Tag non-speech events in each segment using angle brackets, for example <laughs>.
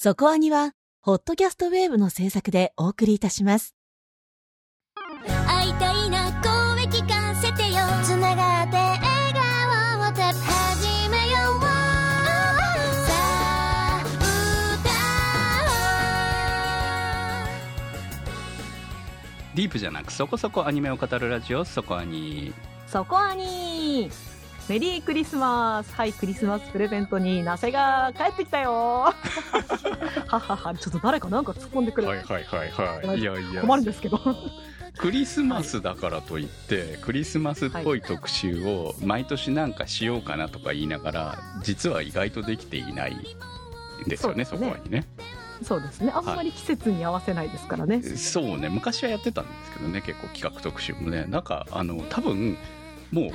そこアニは、ホットキャストウェーブの制作でお送りいたします。会いたいな声聞かせてよつながって笑顔をて始めようさあディープじゃなくそこそこアニメを語るラジオそこアニそこアニメリークリスマス。はいクリスマスプレゼントにナセが帰ってきたよ。<laughs> ははは。ちょっと誰かなんか突っ込んでくれ、はいはいはいい。やいや。困るんですけど。クリスマスだからといって、クリスマスっぽい特集を毎年なんかしようかなとか言いながら実は意外とできていないんですよねそこはにね。そうですね。あんまり季節に合わせないですからね、そうね。昔はやってたんですけどね結構企画特集もね。なんかあの多分もう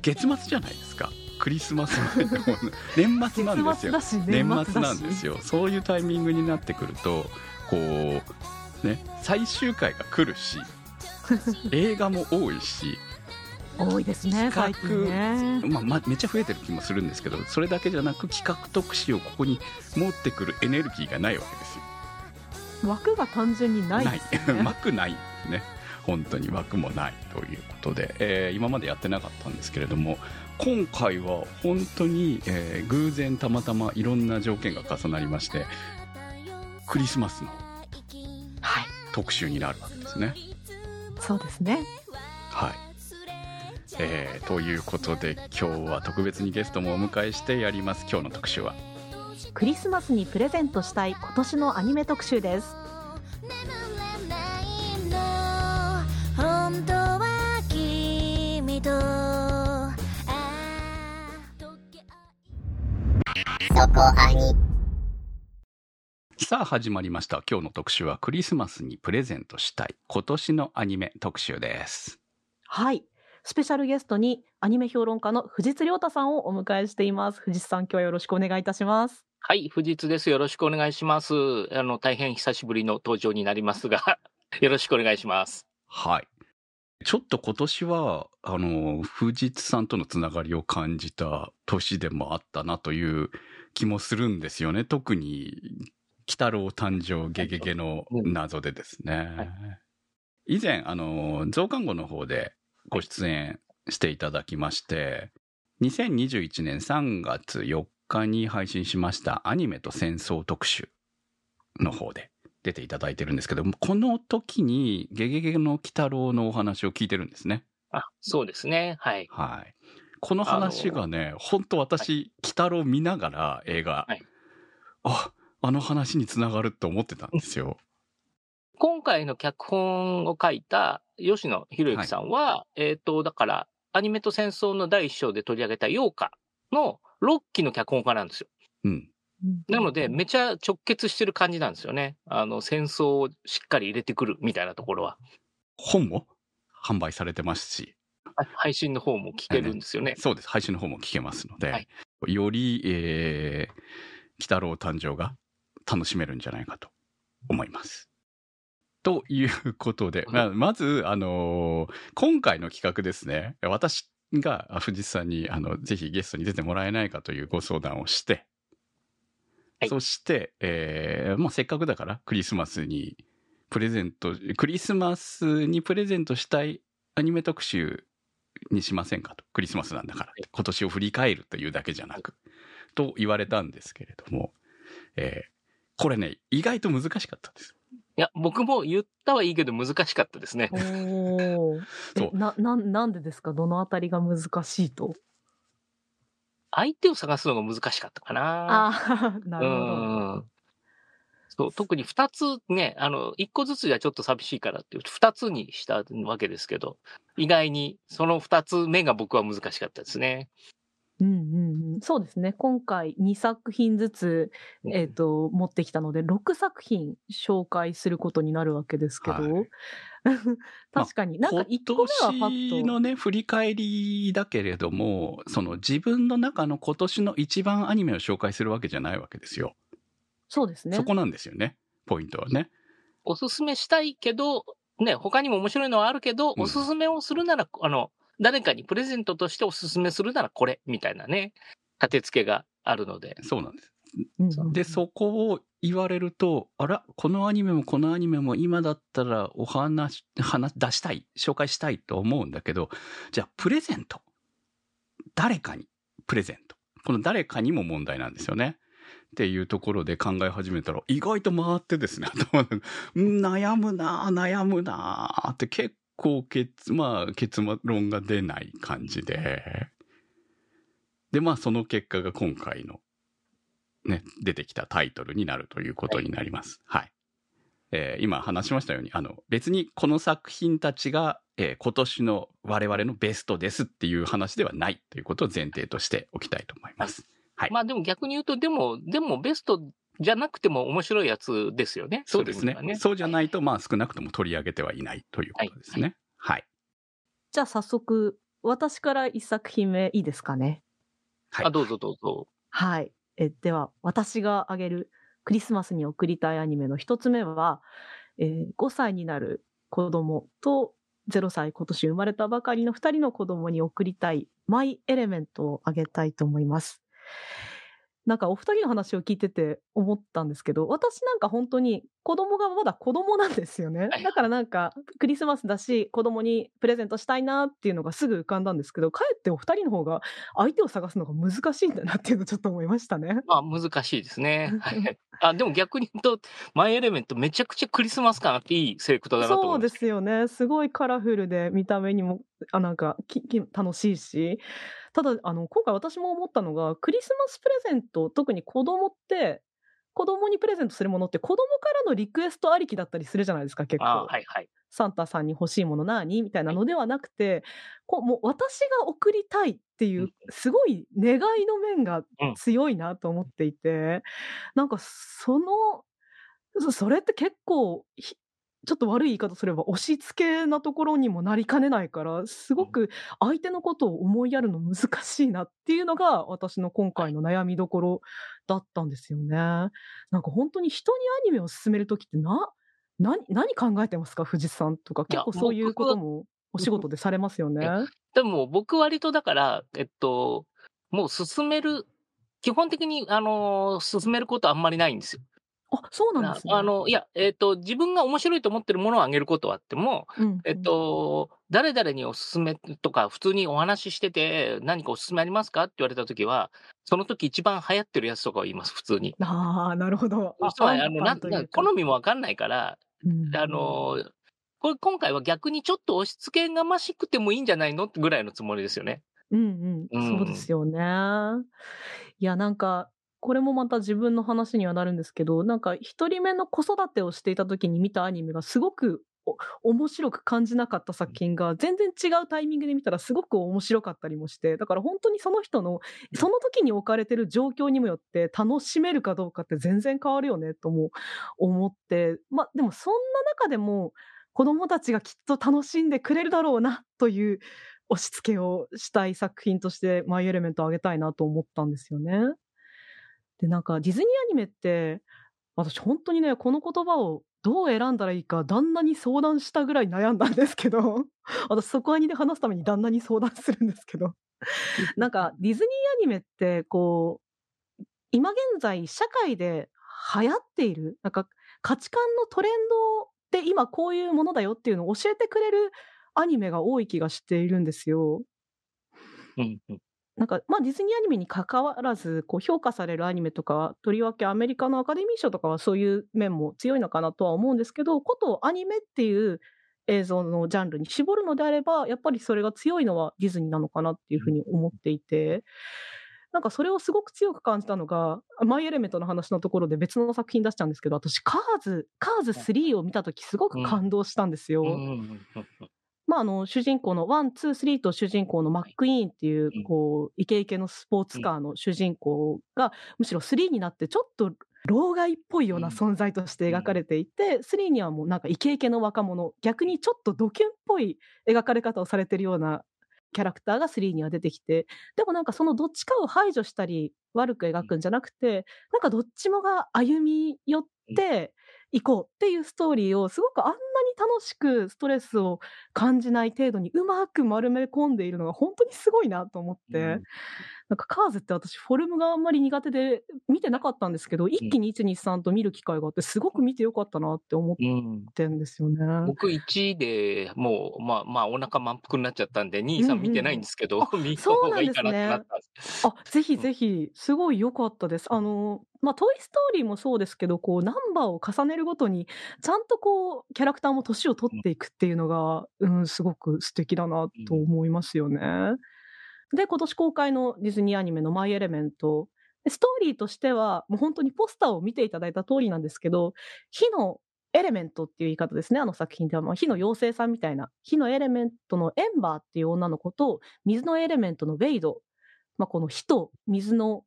月末じゃないですか。クリスマス年末なんですよ。年年末なんですよ。そういうタイミングになってくるとこうね最終回が来るし <laughs> 映画も多いし、多いですね最近ね。まあまあ、めっちゃ増えてる気もするんですけどそれだけじゃなく企画特集をここに持ってくるエネルギーがないわけですよ。枠が単純にないですよね。枠ない <laughs> ね。本当に枠もないということで、えー今までやってなかったんですけれども今回は本当に、えー偶然たまたまいろんな条件が重なりましてクリスマスのはい。特集になるわけですね。そうですね。はい。えーということで今日は特別にゲストもお迎えしてやります。今日の特集は？クリスマスにプレゼントしたい今年のアニメ特集です君とああ溶けさあ始まりました。今日の特集はクリスマスにプレゼントしたい今年のアニメ特集です。はい。スペシャルゲストにアニメ評論家の藤津亮太さんをお迎えしています。藤津さん今日はよろしくお願いいたします。はい、藤津です。よろしくお願いします。あの、大変久しぶりの登場になりますが、<laughs> よろしくお願いします。はいちょっと今年はあの藤津さんとのつながりを感じた年でもあったなという気もするんですよね。特に「鬼太郎誕生ゲゲゲ」の謎でですね、以前あの増刊号の方でご出演していただきまして2021年3月4日に配信しましたアニメと戦争特集の方で出ていただいてるんですけどもこの時に「ゲゲゲの鬼太郎」のお話を聞いてるんですね。あ、そうですね。はい。はい。この話がね、本当私、鬼太郎見ながら映画、はいあ、あの話につながるって思ってたんですよ。<laughs> 今回の脚本を書いた吉野博之さんは、えっ、と、だから、アニメと戦争の第一章で取り上げた陽花の6期の脚本家なんですよ。うん。なので、めちゃ直結してる感じなんですよね。あの、戦争をしっかり入れてくるみたいなところは。本も販売されてますし、はい配信の方も聞けるんですよね。そうです。配信の方も聞けますので、はいより、えー、鬼太郎誕生が楽しめるんじゃないかと思います。ということで、まあまず、あのー今回の企画ですね、私があ藤津さんに、あの、ぜひゲストに出てもらえないかというご相談をして、はいそして、えーまあ、せっかくだからクリスマスにプレゼント、クリスマスにプレゼントしたいアニメ特集にしませんかと。クリスマスなんだから。今年を振り返るというだけじゃなく。と言われたんですけれども、えーこれね、意外と難しかったです。いや、僕も言ったはいいけど難しかったですね。おー <laughs> そうえなななんでですか？どのあたりが難しいと？相手を探すのが難しかったかな。ああ <laughs> なるほどうんそう、特に二つね、あの、一個ずつじゃちょっと寂しいからって二つにしたわけですけど、意外にその二つ目が僕は難しかったですね。うんうんうん、そうですね。今回2作品ずつ、えー、と持ってきたので6作品紹介することになるわけですけど、はい。<laughs> 確かに。なんか1個目はパッと、今年のね、振り返りだけれども、その自分の中の今年の一番アニメを紹介するわけじゃないわけですよ。そうですね。そこなんですよね。ポイントはね。おすすめしたいけど、ね、他にも面白いのはあるけど、うん。おすすめをするなら、あの、誰かにプレゼントとしておすすめするならこれ、みたいなね、立て付けがあるので。そうなんです。うんで、そこを言われると、あら、このアニメもこのアニメも今だったらお話、話、出したい、紹介したいと思うんだけど、じゃあ、プレゼント。誰かにプレゼント。この誰かにも問題なんですよね。っていうところで考え始めたら、意外と回ってですね、頭の中うん悩むなぁ、悩むなぁって結構結、まあ、結論が出ない感じで。で、まあ、その結果が今回のね、出てきたタイトルになるということになります。はい。えー今話しましたように、あの、別にこの作品たちが、えー今年の我々のベストですっていう話ではないということを前提としておきたいと思います。はい。まあでも逆に言うと、でも、でもベストじゃなくても面白いやつですよね。そうですねそうじゃないと、まあ少なくとも取り上げてはいないということですね。はい。じゃあ早速、私から一作品目いいですかね？はい。あ、どうぞどうぞ。はい。えでは、私が挙げるクリスマスに贈りたいアニメの一つ目は、えー5歳になる子供と0歳今年生まれたばかりの2人の子供に贈りたいマイ・エレメントを挙げたいと思います。なんかお二人の話を聞いてて思ったんですけど、私なんか本当に子供がまだ子供なんですよねはい。だからなんかクリスマスだし子供にプレゼントしたいなっていうのがすぐ浮かんだんですけど、かえってお二人の方が相手を探すのが難しいんだなっていうのをちょっと思いましたね。まあ難しいですね。<laughs> はいあ、でも逆に言うと、マイエレメントめちゃくちゃクリスマス感あっていいセレクトだなと思そうですよね。すごいカラフルで見た目にもあなんかきき楽しいし。ただあの今回私も思ったのがクリスマスプレゼント特に子供って子供にプレゼントするものって子供からのリクエストありきだったりするじゃないですか結構。あはいはい。サンタさんに欲しいもの何みたいなのではなくて、こうもう私が送りたいっていううんすごい願いの面がうん強いなと思っていて、なんかそのそそれって結構ひちょっと悪い言い方すれば押し付けなところにもなりかねないからすごく相手のことを思いやるの難しいなっていうのが私の今回の悩みどころだったんですよね。なんか本当に人にアニメを進める時ってな何何考えてますか？藤さんとか結構そういうこともお仕事でされますよね。でも僕割とだから、えっと、もう進める、基本的に、あのー進めることあんまりないんですよ。あそうなんですね。ああの、いや、えっと、自分が面白いと思ってるものをあげることはあっても、うんえっと、誰々におすすめとか、普通にお話ししてて、何かおすすめありますかって言われたときは、その時一番流行ってるやつとかを言います、普通に。ああなるほど。つまり、あの、なアンパンというか好みもわかんないから、うんあの、これ今回は逆にちょっと押し付けがましくてもいいんじゃないのぐらいのつもりですよね。うんうん、うんそうですよね。いや、なんか、これもまた自分の話にはなるんですけど、なんか、一人目の子育てをしていた時に見たアニメがすごく面白く感じなかった作品が、全然違うタイミングで見たらすごく面白かったりもして、だから本当にその人の、その時に置かれてる状況にもよって楽しめるかどうかって全然変わるよね、とも思って、まあ、でもそんな中でも、子供たちがきっと楽しんでくれるだろうな、という押し付けをしたい作品としてマイ・エレメントをあげたいなと思ったんですよね。で、なんかディズニーアニメって、私本当にね、この言葉をどう選んだらいいか旦那に相談したぐらい悩んだんですけど、<laughs> 私そこアニで話すために旦那に相談するんですけど、<laughs> なんかディズニーアニメってこう、今現在社会で流行っている、なんか価値観のトレンドって今こういうものだよっていうのを教えてくれるアニメが多い気がしているんですよ。うんうんなんか、まあ、ディズニーアニメに関わらず、こう、評価されるアニメとか、とりわけアメリカのアカデミー賞とかはそういう面も強いのかなとは思うんですけど、ことアニメっていう映像のジャンルに絞るのであれば、やっぱりそれが強いのはディズニーなのかなっていうふうに思っていて、なんかそれをすごく強く感じたのが、マイ・エレメントの話のところで別の作品出しちゃうんですけど、私、カーズ、カーズ3を見たときすごく感動したんですよ。まあ、あの、主人公の one、two、three と主人公のマックイーンっていううん、こう、イケイケのスポーツカーの主人公が、むしろ three になってちょっと、老害っぽいようなうん。存在として描かれていて、 three にはもうなんかイケイケの若者、逆にちょっとドキュンっぽい描かれ方をされてるようなキャラクターが3には出てきて、でもなんかそのどっちかを排除したり、悪く描くんじゃなくて、なんかどっちもが歩み寄って行こうっていうストーリーを、すごくあんなに楽しくストレスを感じない程度にうまく丸め込んでいるのが本当にすごいなと思って、なんかカーズって私フォルムがあんまり苦手で見てなかったんですけど、一気に123と見る機会があって、すごく見てよかったなって思っうん。てんですよね。僕1でもう、まあまあお腹満腹になっちゃったんで、2、3見てないんですけど、<laughs> 見た方がいいかなってなったんです。あ、ぜひぜひ、すごい良かったです。あの、まあ、トイ・ストーリーもそうですけど、こう、ナンバーを重ねるごとに、ちゃんとこう、キャラクターも年を取っていくっていうのが、うん、すごく素敵だなと思いますよね。で、今年公開のディズニーアニメのマイ・エレメント。ストーリーとしては、もう本当にポスターを見ていただいた通りなんですけど、火のエレメントっていう言い方ですね、あの作品では。まあ、火の妖精さんみたいな。火のエレメントのエンバーっていう女の子と、水のエレメントのウェイド。まあ、この火と水の、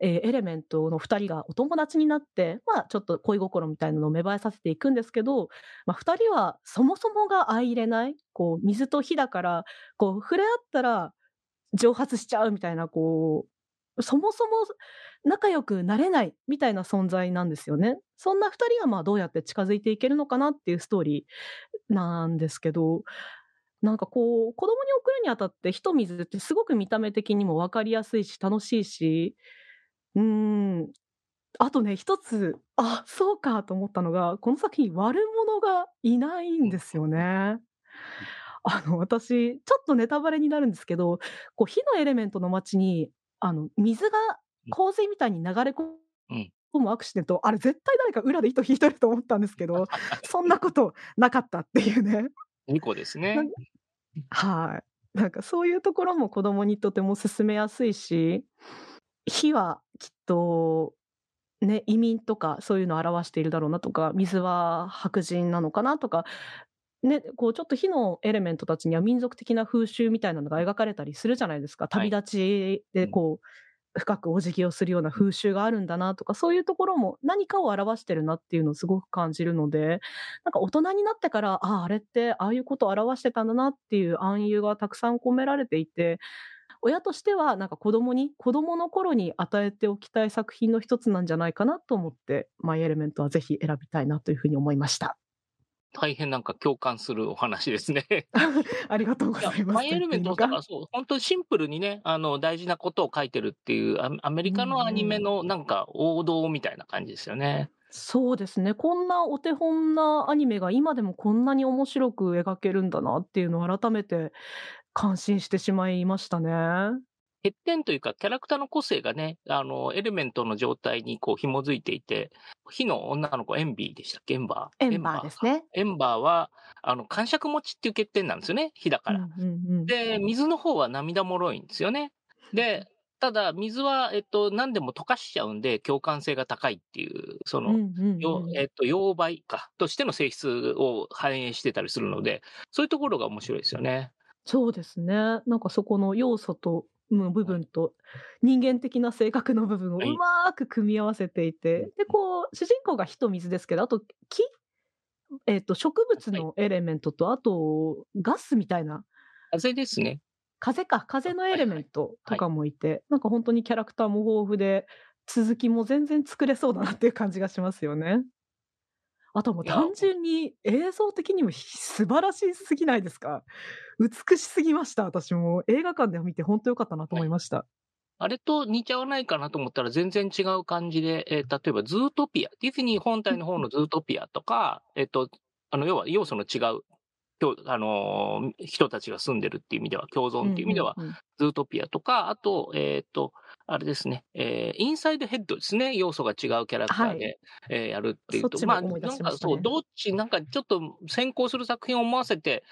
えーエレメントの二人がお友達になって、まあ、ちょっと恋心みたいなのを芽生えさせていくんですけど、まあ、二人はそもそもが相入れない、こう、水と火だから、こう、触れ合ったら蒸発しちゃうみたいな、こう、そもそも仲良くなれないみたいな存在なんですよね。そんな二人がまあどうやって近づいていけるのかなっていうストーリーなんですけど、なんかこう、子供に送るにあたって、火と水ってすごく見た目的にも分かりやすいし、楽しいし、うん。あとね、一つ、あ、そうかと思ったのが、この作品悪者がいないんですよね。あの、私、ちょっとネタバレになるんですけど、こう、火のエレメントの街に、あの、水が洪水みたいに流れ込うんむアクシデント、あれ絶対誰か裏で糸引いてると思ったんですけど、そんな <laughs> ことなかったっていうね。2個ですね。はい。なんかそういうところも子供にとても進めやすいし、火はきっと、ね、移民とかそういうのを表しているだろうなとか、水は白人なのかなとか、ね、こうちょっと火のエレメントたちには民族的な風習みたいなのが描かれたりするじゃないですか。旅立ちでこう、深くお辞儀をするような風習があるんだなとか、そういうところも何かを表してるなっていうのをすごく感じるので、なんか大人になってから、ああ、あれってああいうことを表してたんだなっていう暗喩がたくさん込められていて、親としてはなんか子供に、子供の頃に与えておきたい作品の一つなんじゃないかなと思って、マイエレメントはぜひ選びたいなというふうに思いました。大変なんか共感するお話ですね。<laughs> ありがとうございます。マイエレメントだからそう、本当にシンプルにね、あの、大事なことを書いてるっていう、アアメリカのアニメのなんか王道みたいな感じですよね。そうですね。こんなお手本なアニメが今でもこんなに面白く描けるんだなっていうのを改めて感心してしまいましたね。欠点というか、キャラクターの個性がね、あの、エレメントの状態にこう紐づいていて、火の女の子、エンビーでしたっけ？エンバーエンバーですね。エンバーは、あの、感触持ちっていう欠点なんですよね。火だから。うんうんうんで、水の方は涙もろいんですよね。で、ただ、水は、えっと、何でも溶かしちゃうんで、共感性が高いっていう、その、うんうんうんよえっと、溶媒か、としての性質を反映してたりするので、そういうところが面白いですよね。そうですね。なんかそこの要素と、うん部分と人間的な性格の部分をはい。うまーく組み合わせていて、で、こう、主人公が火と水ですけど、あと木？えっ、と、植物のエレメントと、あと、ガスみたいな、風ですね。風か、風のエレメントとかもいて、なんか本当にキャラクターも豊富で、続きも全然作れそうだなっていう感じがしますよね。あともう単純に映像的にも素晴らしすぎないですか？美しすぎました、私も。映画館で見て本当良かったなと思いました。あれと似ちゃわないかなと思ったら全然違う感じで、えー例えばズートピア、ディズニー本体の方のズートピアとか、えっと、あの、要は要素の違う、今日、あのー人たちが住んでるっていう意味では、共存っていう意味では、ズートピアとか、あと、えっ、と、あれですね、えーインサイドヘッドですね、要素が違うキャラクターで、えーやるっていうと、まあ、そっちも思い出なんかそう、どっち、なんかちょっと先行する作品を思わせて、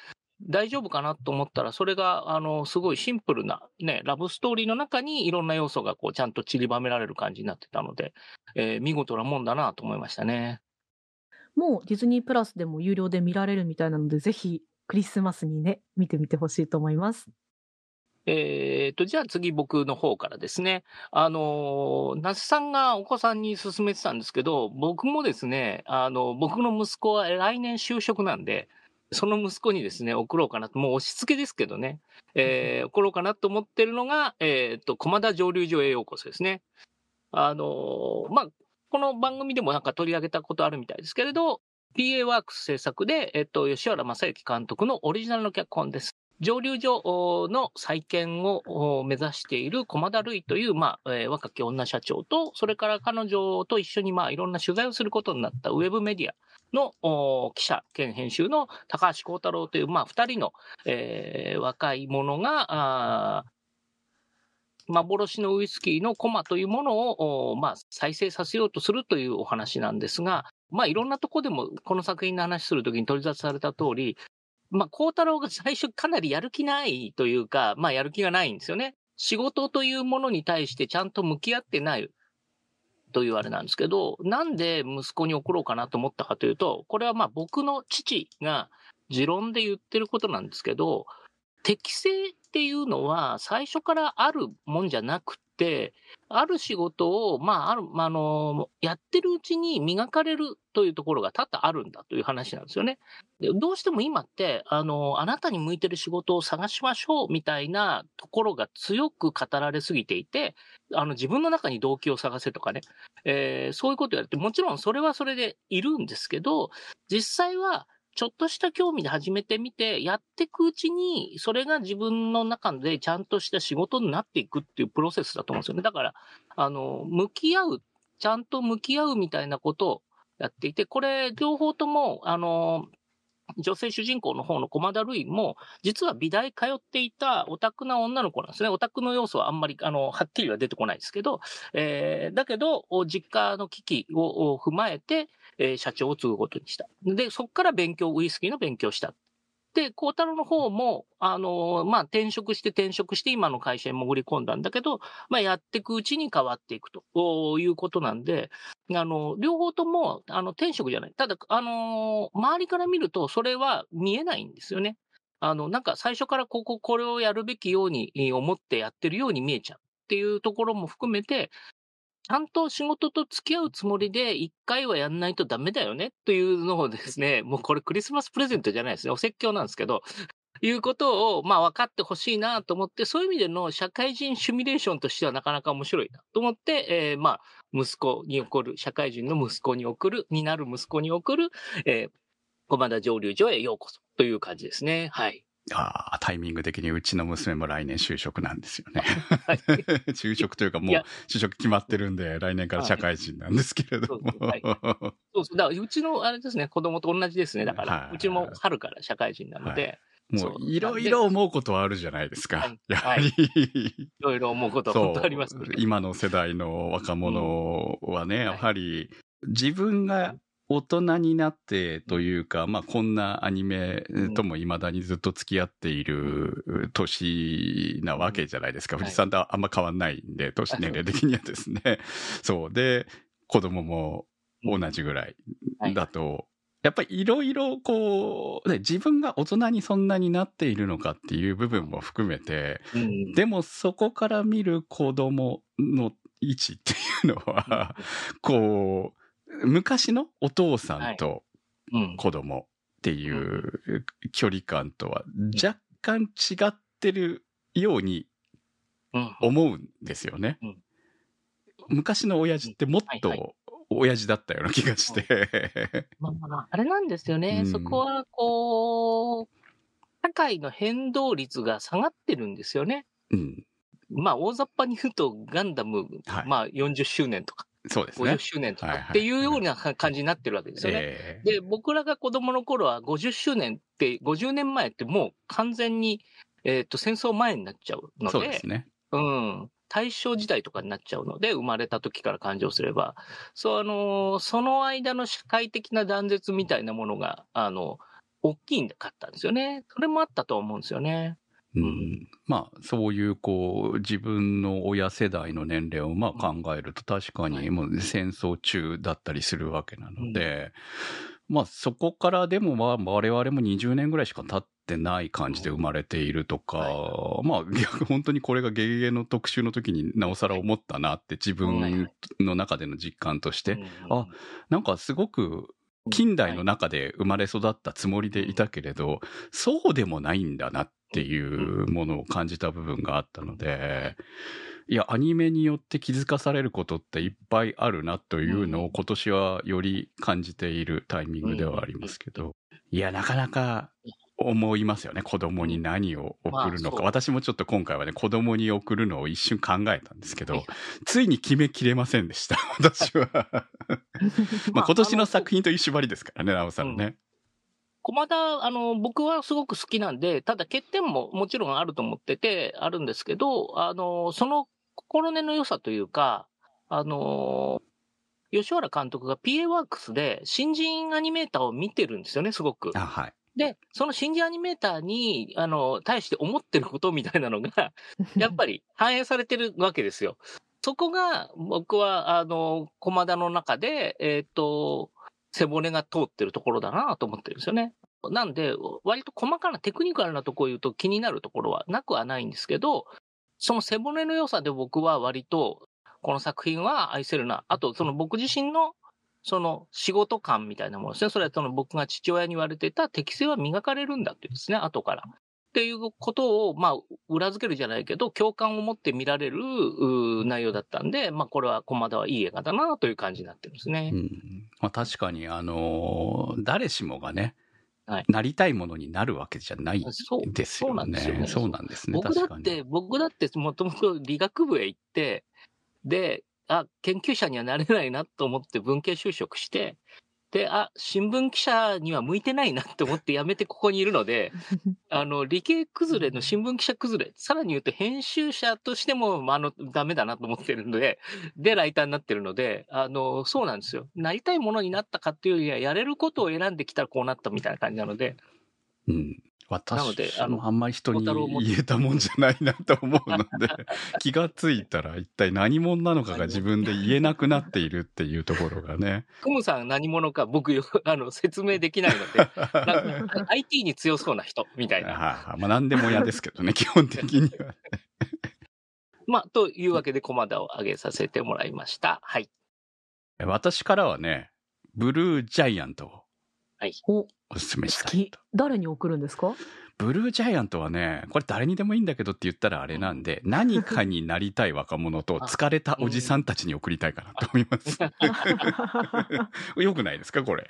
大丈夫かなと思ったら、それが、あの、すごいシンプルな、ね、ラブストーリーの中にいろんな要素がこう、ちゃんと散りばめられる感じになってたので、えー見事なもんだなと思いましたね。もうディズニープラスでも有料で見られるみたいなので、ぜひクリスマスにね、見てみてほしいと思います。えっ、と、じゃあ次僕の方からですね。あのー、那須さんがお子さんに勧めてたんですけど、僕もですね、あの、僕の息子は来年就職なんで、その息子にですね、送ろうかなと、もう押し付けですけどね、えー送ろうかなと思ってるのが、えっ、と、駒田蒸留所へようこそですね。あのーまあ、この番組でもなんか取り上げたことあるみたいですけれど、PA ワークス制作で、えっ、と、吉原正幸監督のオリジナルの脚本です。蒸留所の再建を目指している駒田類という、まあ、えー若き女社長と、それから彼女と一緒に、まあ、いろんな取材をすることになったウェブメディアの記者兼編集の高橋幸太郎という、まあ、二人の、えー若い者が、幻のウイスキーのコマというものを、まあ、再生させようとするというお話なんですが、まあ、いろんなとこでもこの作品の話するときに取り沙汰された通り、まあ、孝太郎が最初かなりやる気ないというか、<laughs> まあ、やる気がないんですよね。仕事というものに対してちゃんと向き合ってないというあれなんですけど、なんで息子に送ろうかなと思ったかというと、これはまあ僕の父が持論で言ってることなんですけど、適性っていうのは最初からあるもんじゃなく、ある仕事を、まあ、ある、まあの、やってるうちに磨かれるというところが多々あるんだという話なんですよね。でどうしても今って、あの、あなたに向いてる仕事を探しましょうみたいなところが強く語られすぎていて、あの、自分の中に動機を探せとかね、えーそういうことをやって、もちろんそれはそれでいるんですけど、実際は、ちょっとした興味で始めてみて、やっていくうちに、それが自分の中でちゃんとした仕事になっていくっていうプロセスだと思うんですよね。だから、あの、向き合う、ちゃんと向き合うみたいなことをやっていて、これ、両方とも、あの、女性主人公の方の駒田類も、実は美大通っていたオタクな女の子なんですね。オタクの要素はあんまり、あの、はっきりは出てこないですけど、えーだけど、実家の危機を踏まえて、えー社長を継ぐことにした。で、そこから勉強、ウイスキーの勉強した。で、孝太郎の方も、あのまあ、転職して転職して今の会社に潜り込んだんだけど、まあ、やっていくうちに変わっていくということなんで、あの、両方とも、あの、転職じゃない。ただ、あの周りから見ると、それは見えないんですよね。あの、なんか最初からここ、これをやるべきように思ってやってるように見えちゃうっていうところも含めて、ちゃんと仕事と付き合うつもりで一回はやんないとダメだよねというのをですね、<laughs> もうこれクリスマスプレゼントじゃないですね。お説教なんですけど、いうことを、まあ分かってほしいなと思って、そういう意味での社会人シミュレーションとしてはなかなか面白いなと思って、えーまあ、息子に送る、社会人の息子に送る、になる息子に送る、えー、駒田蒸留所へようこそという感じですね。はい。ああ、タイミング的にうちの娘も来年就職なんですよね。はい。就職というかもう就職決まってるんで、来年から社会人なんですけれども。はい。そうそう。だから、うちの、あれですね、子供と同じですね。だから、はい。うちも春から社会人なので、もそう。ういろいろ思うことはあるじゃないですか。はい。やはり、い。ろいろ思うことは本当ありますね。今の世代の若者はね、やはり自分が大人になってというか、まあこんなアニメとも未だにずっと付き合っている年なわけじゃないですか。はい藤井さんとあんま変わんないんで、年年齢的にはですね。<laughs> そう。で、子供も同じぐらいだと、やっぱりいろいろこう、ね、自分が大人にそんなになっているのかっていう部分も含めて、うん。でもそこから見る子供の位置っていうのは、こう、昔のお父さんとうん。子供っていう距離感とは若干違ってるようにうん。思うんですよね。うん。昔の親父ってもっはいと親父だったような気がして。まあまあ、あれなんですよね。うん。そこは、こう、社会の変動率が下がってるんですよね。うん。まあ、大雑把に言うと、ガンダム、はい。まあ、40周年とか、50そうですね。周年とかっていうような感じになってるわけですよね。えで、僕らが子供の頃は50周年って、50年前ってもう完全に、えっ、と、戦争前になっちゃうーので、そうですね。うん。大正時代とかになっちゃうので、生まれた時から感情すれば、そう、あのーその間の社会的な断絶みたいなものが、あの、大きいんかったんですよね。それもあったと思うんですよね。うん、まあそういうこう自分の親世代の年齢をまあ考えると確かはい。にもう戦争中だったりするわけなので、まあそこからでもまあ我々も20年ぐらいしか経ってない感じで生まれているとか、はまあ逆本当にこれがゲゲゲの特集の時になおさら思ったなって自分の中での実感として、うん。あなんかすごく近代の中で生まれ育ったつもりでいたけれど、そうでもないんだなっていうものを感じた部分があったので、いや、アニメによって気づかされることっていっぱいあるなというのを今年はより感じているタイミングではありますけど、いや、なかなか思いますよね。子供に何を送るのか。まあ私もちょっと今回はね、子供に送るのを一瞬考えたんですけどはい、ついに決めきれませんでした。<laughs> 私は。<laughs> まあ今年の作品という縛りですからね、なおさんね。駒田、あの、僕はすごく好きなんで、ただ欠点ももちろんあると思ってて、あるんですけど、あの、その心根の良さというか、あの、吉原監督が PA ワークスで新人アニメーターを見てるんですよね、すごく。あ、はい。で、その新人アニメーターに、あの、対して思ってることみたいなのが、<laughs> やっぱり反映されてるわけですよ。そこが、僕は、あの、駒田の中で、えっ、と、背骨が通ってるところだなと思ってるんですよね。なんで、割と細かなテクニカルなところを言うと気になるところはなくはないんですけど、その背骨の良さで僕は割と、この作品は愛せるな。あと、その僕自身の、その仕事感みたいなものですね。それはその僕が父親に言われてた適性は磨かれるんだっていうですね、後から。っていうことを、まあ、裏付けるじゃないけど、共感を持って見られる内容だったんで、まあ、これは駒田はいい映画だなという感じになってるんですね。うんまあ、確かに、あのー誰しもがね、はいなりたいものになるわけじゃないですよそうなんですよね。ねそうなんですね。僕だ。って、僕だってもともと理学部へ行って、で、あ、研究者にはなれないなと思って文系就職して、で、あ、新聞記者には向いてないなって思って辞めてここにいるので、<laughs> あの、理系崩れの新聞記者崩れ、さらに言うと編集者としても、まああの、ダメだなと思ってるので、で、ライターになってるので、あの、そうなんですよ。なりたいものになったかっていうよりは、やれることを選んできたらこうなったみたいな感じなので、うん。私なのであのもあんまり人に言えたもんじゃないなと思うので、<laughs> 気がついたら一体何者なのかが自分で言えなくなっているっていうところがね。クムさん何者か僕よ、あの、説明できないので、なんか <laughs> IT に強そうな人みたいな。はいはいまあ何でも嫌ですけどね、<laughs> 基本的には。まあ、というわけでコマダを上げさせてもらいました。はい。私からはね、ブルージャイアントをお、好おすすめしたい。誰に送るんですか？ブルージャイアントはね、これ誰にでもいいんだけどって言ったらあれなんで、何かになりたい若者と <laughs> 疲れたおじさんたちに送りたいかなと思います。<laughs> よくないですかこれ？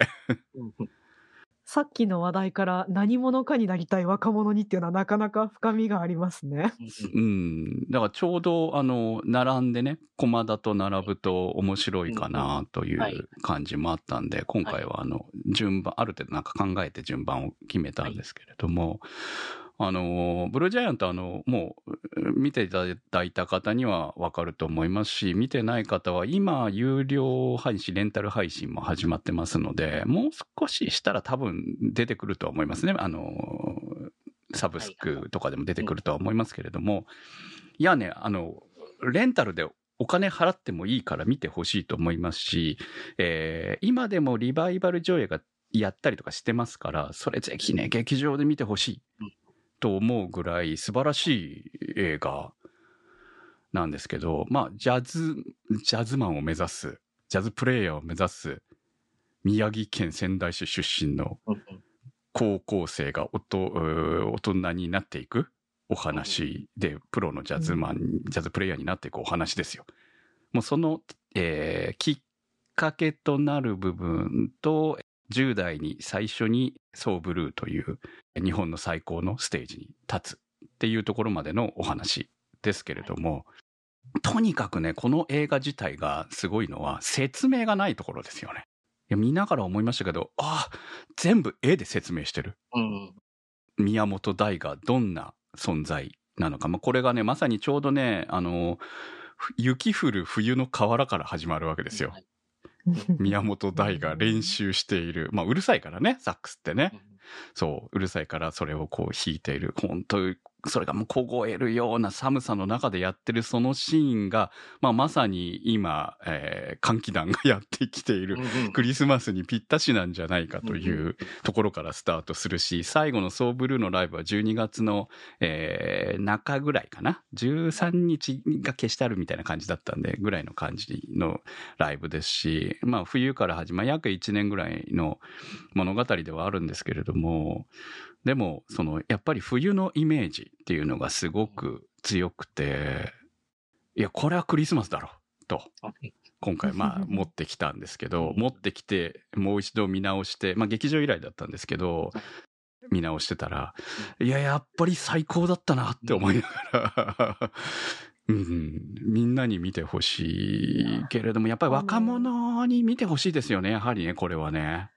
さっきの話題から何者かになりたい若者にっていうのはなかなか深みがありますね。うん。だからちょうど、あの、並んでね、駒田と並ぶと面白いかなという感じもあったんで、今回はあの、順番、ある程度なんか考えて順番を決めたんですけれども、あの、ブルージャイアントあの、もう、見ていただいた方にはわかると思いますし、見てない方は今、有料配信、レンタル配信も始まってますので、もう少ししたら多分出てくるとは思いますね。あの、サブスクとかでも出てくるとは思いますけれども、いやね、あの、レンタルでお金払ってもいいから見てほしいと思いますし、えー今でもリバイバル上映がやったりとかしてますから、それぜひね、劇場で見てほしいと思うぐらい素晴らしい映画なんですけど、まあ、ジャズ、ジャズマンを目指す、ジャズプレイヤーを目指す、宮城県仙台市出身の高校生がおと大人になっていくお話で、プロのジャズマン、ジャズプレイヤーになっていくお話ですよ。もうその、えーきっかけとなる部分と、10代に最初にソーブルーという日本の最高のステージに立つっていうところまでのお話ですけれども、とにかくね、この映画自体がすごいのは説明がないところですよね。見ながら思いましたけど、ああ、全部絵で説明してる。うん。宮本大がどんな存在なのか。まあ、これがね、まさにちょうどね、あの、ふ雪降る冬の河原から始まるわけですよ。はい宮本大が練習している。まあ、うるさいからね、サックスってね。うんそう、うるさいからそれをこう弾いている。本当それがもう凍えるような寒さの中でやってるそのシーンが、まあ、まさに今、えー寒気団がやってきているクリスマスにぴったしなんじゃないかというところからスタートするし、最後のソーブルーのライブは12月の、えー中ぐらいかな？13日が消してあるみたいな感じだったんで、ぐらいの感じのライブですし、まあ冬から始まり約1年ぐらいの物語ではあるんですけれども、でも、その、やっぱり冬のイメージっていうのがすごく強くて、いや、これはクリスマスだろう、と。今回まあ <laughs> 持ってきたんですけど、持ってきてもう一度見直して、まあ劇場以来だったんですけど、見直してたら、いや、やっぱり最高だったなって思いながら、<laughs> うん、みんなに見てほしいけれども、やっぱり若者に見てほしいですよね、やはりね、これはね。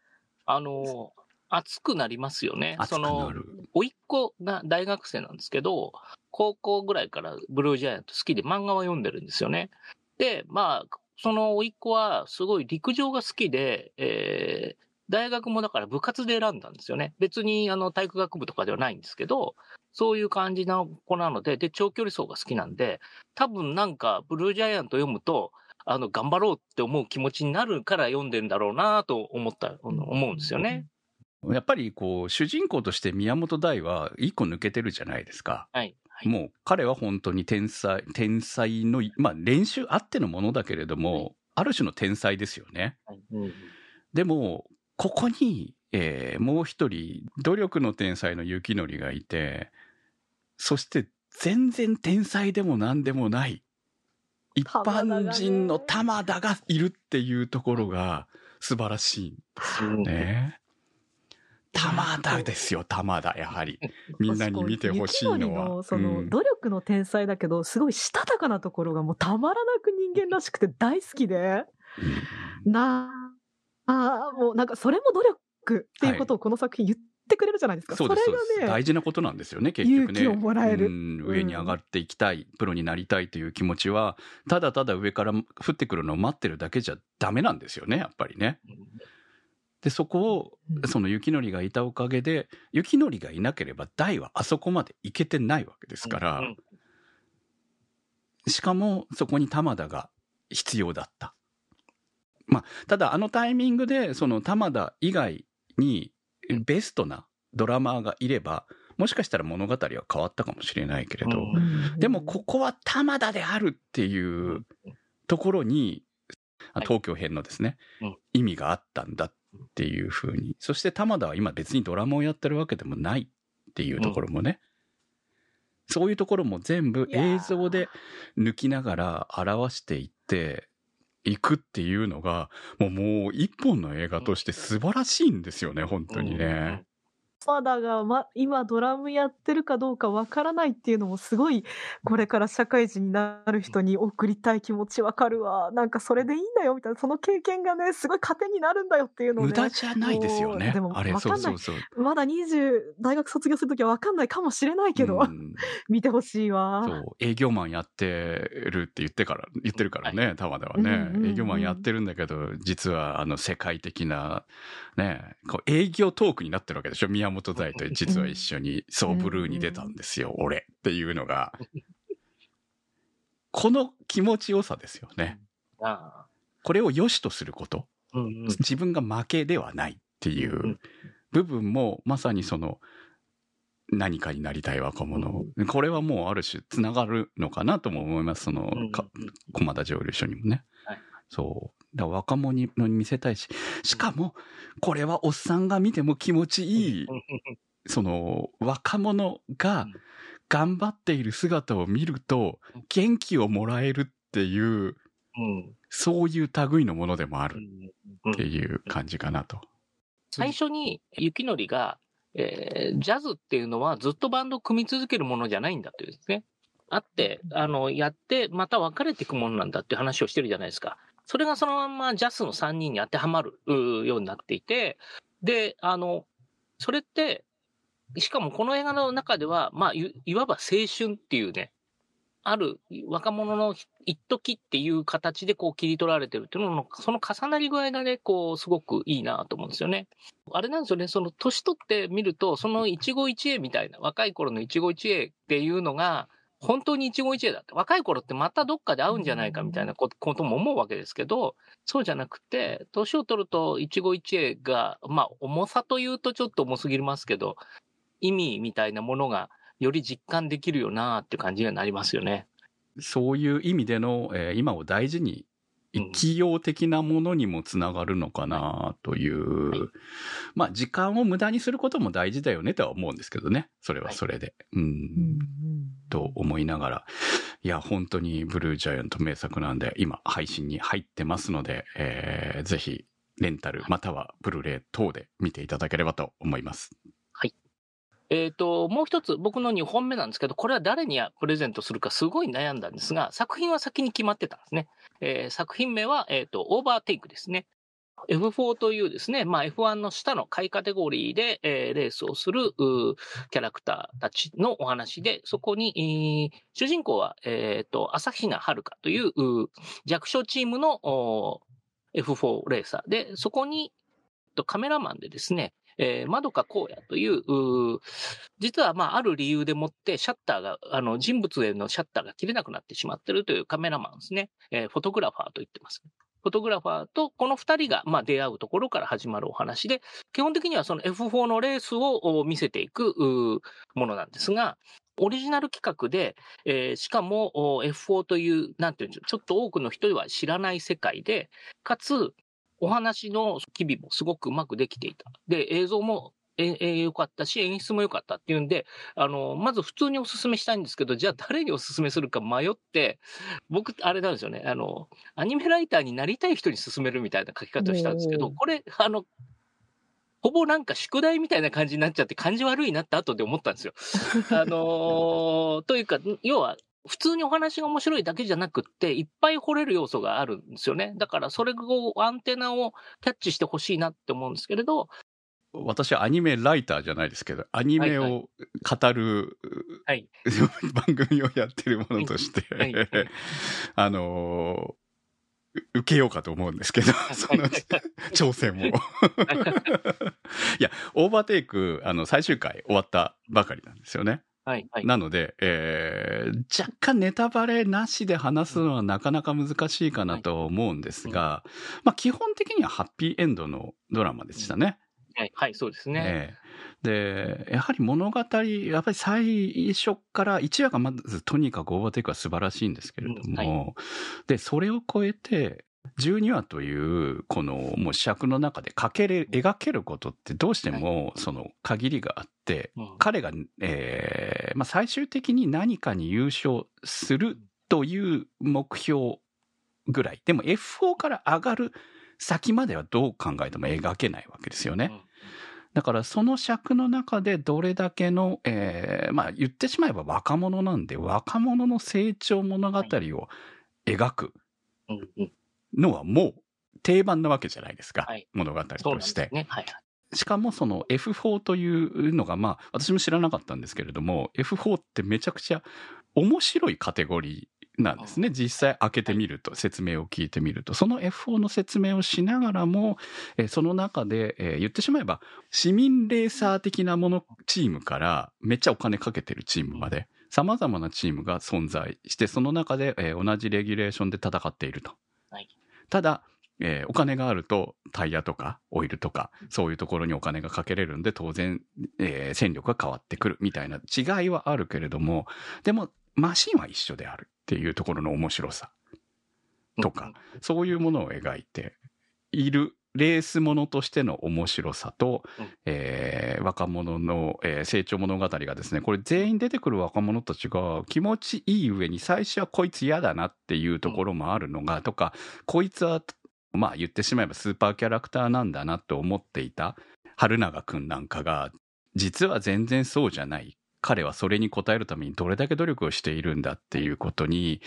あの、熱くなりますよね。そる。の、甥っ子が大学生なんですけど、高校ぐらいからブルージャイアント好きで漫画は読んでるんですよね。で、まあ、その甥っ子はすごい陸上が好きで、えー大学もだから部活で選んだんですよね。別にあの体育学部とかではないんですけど、そういう感じの子なので、で、長距離走が好きなんで、多分なんかブルージャイアント読むと、あの、頑張ろうって思う気持ちになるから読んでんだろうなと思った、思うんですよね。やっぱりこう、主人公として宮本大は一個抜けてるじゃないですか。はい。はい、もう彼は本当に天才、天才の、まあ練習あってのものだけれども、ある種の天才ですよね。はいうんでも、ここに、えーもう一人、努力の天才の雪のりがいて、そして全然天才でも何でもない、一般人の玉田がいるっていうところが素晴らしいんですよね。玉田ですよ、玉田、やはり。みんなに見てほしいのは。のその、うん努力の天才だけど、すごいしたたかなところがもうたまらなく人間らしくて大好きで、なあ、もうなんかそれも努力っていうことをこの作品言ってくれるじゃないですか。そうです、そ。れがね大、事なことなんですよね、結局ね。勇気をもらえるうん上に上がっていきたい、プロになりたいという気持ちは、ただただ上から降ってくるのを待ってるだけじゃダメなんですよね、やっぱりね。で、そこを、うん。その雪のりがいたおかげで、雪のりがいなければ大はあそこまで行けてないわけですから、うんしかもそこに玉田が必要だった。まあ、ただあのタイミングで、その玉田以外にベストなドラマーがいれば、もしかしたら物語は変わったかもしれないけれど、でもここは玉田であるっていうところに、東京編のですね、うん。意味があったんだっていうふうに。そして玉田は今別にドラマをやってるわけでもないっていうところもね、そういうところも全部映像で抜きながら表していっていくっていうのが、もうもう一本の映画として素晴らしいんですよね、本当にね。まだが、ま、今ドラムやってるかどうかわからないっていうのもすごい、これから社会人になる人に送りたい気持ちわかるわ。なんかそれでいいんだよみたいな、その経験がね、すごい糧になるんだよっていうのをね。無駄じゃないですよねで。もあれ、わかんないそうそうそう。まだ20、大学卒業するときはわかんないかもしれないけど、うん <laughs> 見てほしいわ。そう、営業マンやってるって言ってから、言ってるからね、玉田はね、うんうんうん営業マンやってるんだけど、実はあの世界的な、ね、こう営業トークになってるわけでしょ宮本大と実は一緒に、そう、ブルーに出たんですよ、俺っていうのが。この気持ちよさですよね。あこれを良しとすること。自分が負けではないっていう部分も、まさにその、何かになりたい若者。これはもうある種つながるのかなとも思います。その、か駒田蒸留所にもね。はいそう。だ若者に見せたいし、しかも、これはおっさんが見ても気持ちいい、その、若者がうん。頑張っている姿を見ると、元気をもらえるっていう、うん。そういう類のものでもあるうん。っていう感じかなと。最初に雪のりが、えージャズっていうのはずっとバンドを組み続けるものじゃないんだというですね。あって、あの、やって、また分かれていくものなんだっていう話をしてるじゃないですか。それがそのまんまジャスの3人に当てはまるようになっていて、で、あの、それって、しかもこの映画の中では、まあ、いわば青春っていうね、ある若者の一時っていう形でこう切り取られてるっていうのの、その重なり具合がね、こう、すごくいいなと思うんですよね。あれなんですよね、その年取ってみると、その一期一会みたいな、若い頃の一期一会っていうのが、本当に一期一会だって。若い頃ってまたどっかで会うんじゃないかみたいなことも思うわけですけど、そうじゃなくて、年を取ると一期一会が、まあ、重さというとちょっと重すぎますけど、意味みたいなものがより実感できるよなっていう感じにはなりますよね。そういう意味での、えー今を大事に生きよう的なものにもつながるのかなという、はいまあ時間を無駄にすることも大事だよねとは思うんですけどね。それはそれで。うん。うんうんと思いながら。いや、本当にブルージャイアント名作なんで、今配信に入ってますので、えーぜひレンタルまたはブルーレイ等で見ていただければと思います。えっ、と、もう一つ僕の2本目なんですけど、これは誰にプレゼントするかすごい悩んだんですが、作品は先に決まってたんですね。えー作品名は、えっ、と、オーバーテイクですね。F4 というですね、まあ F1 の下の下位カテゴリーで、えーレースをするキャラクターたちのお話で、そこに、えー主人公は、えっ、と、朝比奈遥という弱小チームの F4 レーサーで、そこに、とカメラマンでですね、えー、まどかこうやという、実は、まあ、ある理由でもって、シャッターが、あの、人物へのシャッターが切れなくなってしまっているというカメラマンですね。えーフォトグラファーと言ってます。フォトグラファーとこの二人が、まあ、出会うところから始まるお話で、基本的にはその F4 のレースを見せていくものなんですが、オリジナル企画で、えーしかも F4 という、なんていうんでしょう、ちょっと多くの人では知らない世界で、かつ、お話の機微もすごくうまくできていた。で、映像も、え、え良かったし、演出も良かったっていうんで、あの、まず普通にお勧めしたいんですけど、じゃあ誰にお勧めするか迷って、僕、あれなんですよね、あの、アニメライターになりたい人に勧めるみたいな書き方をしたんですけど、これ、あの、ほぼなんか宿題みたいな感じになっちゃって感じ悪いなって後で思ったんですよ。<laughs> あのーというか、要は、普通にお話が面白いだけじゃなくって、いっぱい掘れる要素があるんですよね。だから、それを、アンテナをキャッチしてほしいなって思うんですけれど、私はアニメライターじゃないですけど、アニメはいを語る、はい <laughs> 番組をやってるものとして、<laughs> あのー受けようかと思うんですけど、その <laughs> 挑戦を。いや、オーバーテイク、あの、最終回終わったばかりなんですよね。はい、はい。なので、えー若干ネタバレなしで話すのはなかなか難しいかなと思うんですが、まあ基本的にはハッピーエンドのドラマでしたね。はい、はい、そうですね。ええで、やはり物語、やっぱり最初から、1話がまずとにかくオーバーテイクは素晴らしいんですけれども、うんはで、それを超えて、12話という、このもう尺の中で描けれ、描けることってどうしても、その限りがあって、うん。彼が、えーまあ、最終的に何かに優勝するという目標ぐらい。でも F4 から上がる先まではどう考えても描けないわけですよね。うん。だからその尺の中でどれだけの、えーまあ言ってしまえば若者なんで、若者の成長物語を描くのはもう定番なわけじゃないですか。はい物語として。ね。はい、はい。しかもその F4 というのが、まあ私も知らなかったんですけれども、F4 ってめちゃくちゃ面白いカテゴリーなんですね。実際開けてみると、説明を聞いてみると。その F4 の説明をしながらも、えーその中で、えー言ってしまえば、市民レーサー的なもの、チームからめっちゃお金かけてるチームまで、様々なチームが存在して、その中で、えー同じレギュレーションで戦っていると。はいただ、えーお金があるとタイヤとかオイルとかそういうところにお金がかけれるんで当然、えー戦力が変わってくるみたいな違いはあるけれどもでもマシンは一緒であるっていうところの面白さとかそういうものを描いているレースものとしての面白さと、うん。えー若者の、えー成長物語がですねこれ全員出てくる若者たちが気持ちいい上に最初はこいつ嫌だなっていうところもあるのが、とかこいつはまあ言ってしまえばスーパーキャラクターなんだなと思っていた春永くんなんかが実は全然そうじゃない。彼はそれに応えるためにどれだけ努力をしているんだっていうことに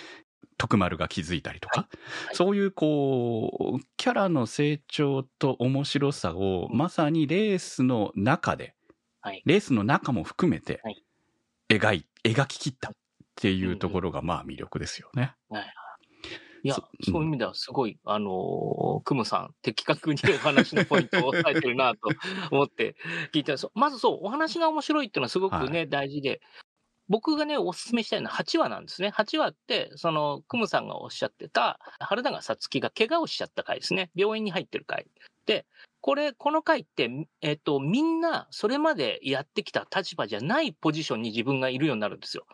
徳丸が気づいたりとか、はい。そういうこうキャラの成長と面白さをまさにレースの中で、はい。レースの中も含めてはい。描い描き切ったっていうところがまあ魅力ですよね。いやそ、そういう意味ではすごい、あのークムさん、的確にお話のポイントを押さえてるなと思って聞いてます。まずそう、お話が面白いっていうのはすごくね、<laughs> 大事で、僕がね、お勧めしたいのは8話なんですね。8話って、その、クムさんがおっしゃってた、春永さつきが怪我をしちゃった回ですね。病院に入ってる回。で、これ、この回って、えっと、みんな、それまでやってきた立場じゃないポジションに自分がいるようになるんですよ。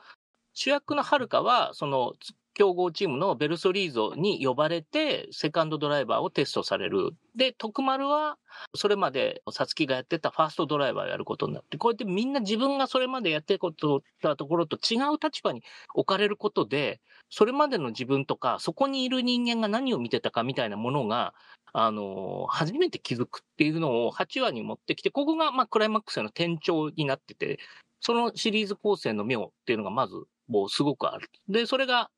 主役のはるかは、その、つ競合チームのベルソリーゾに呼ばれて、セカンドドライバーをテストされる。で、徳丸は、それまで、さつきがやってたファーストドライバーをやることになって、こうやってみんな自分がそれまでやってことたところと違う立場に置かれることで、それまでの自分とか、そこにいる人間が何を見てたかみたいなものが、あの、初めて気づくっていうのを8話に持ってきて、ここが、まあ、クライマックスへの転調になってて、そのシリーズ構成の妙っていうのがまず、もうすごくある。で、それが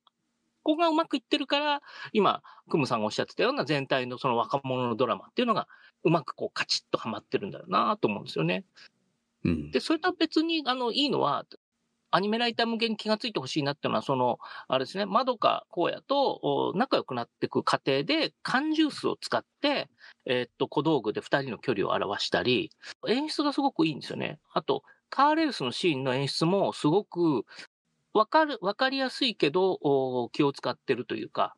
ここがうまくいってるから、今、クムさんがおっしゃってたような全体のその若者のドラマっていうのが、うまくこうカチッとはまってるんだよなと思うんですよね。うん。で、それとは別に、あの、いいのは、アニメライター向けに気がついてほしいなっていうのは、その、あれですね、まどか荒野とお仲良くなっていく過程で、缶ジュースを使って、えーっと、小道具で二人の距離を表したり、演出がすごくいいんですよね。あと、カーレースのシーンの演出もすごく、わかる、わかりやすいけど、気を使ってるというか、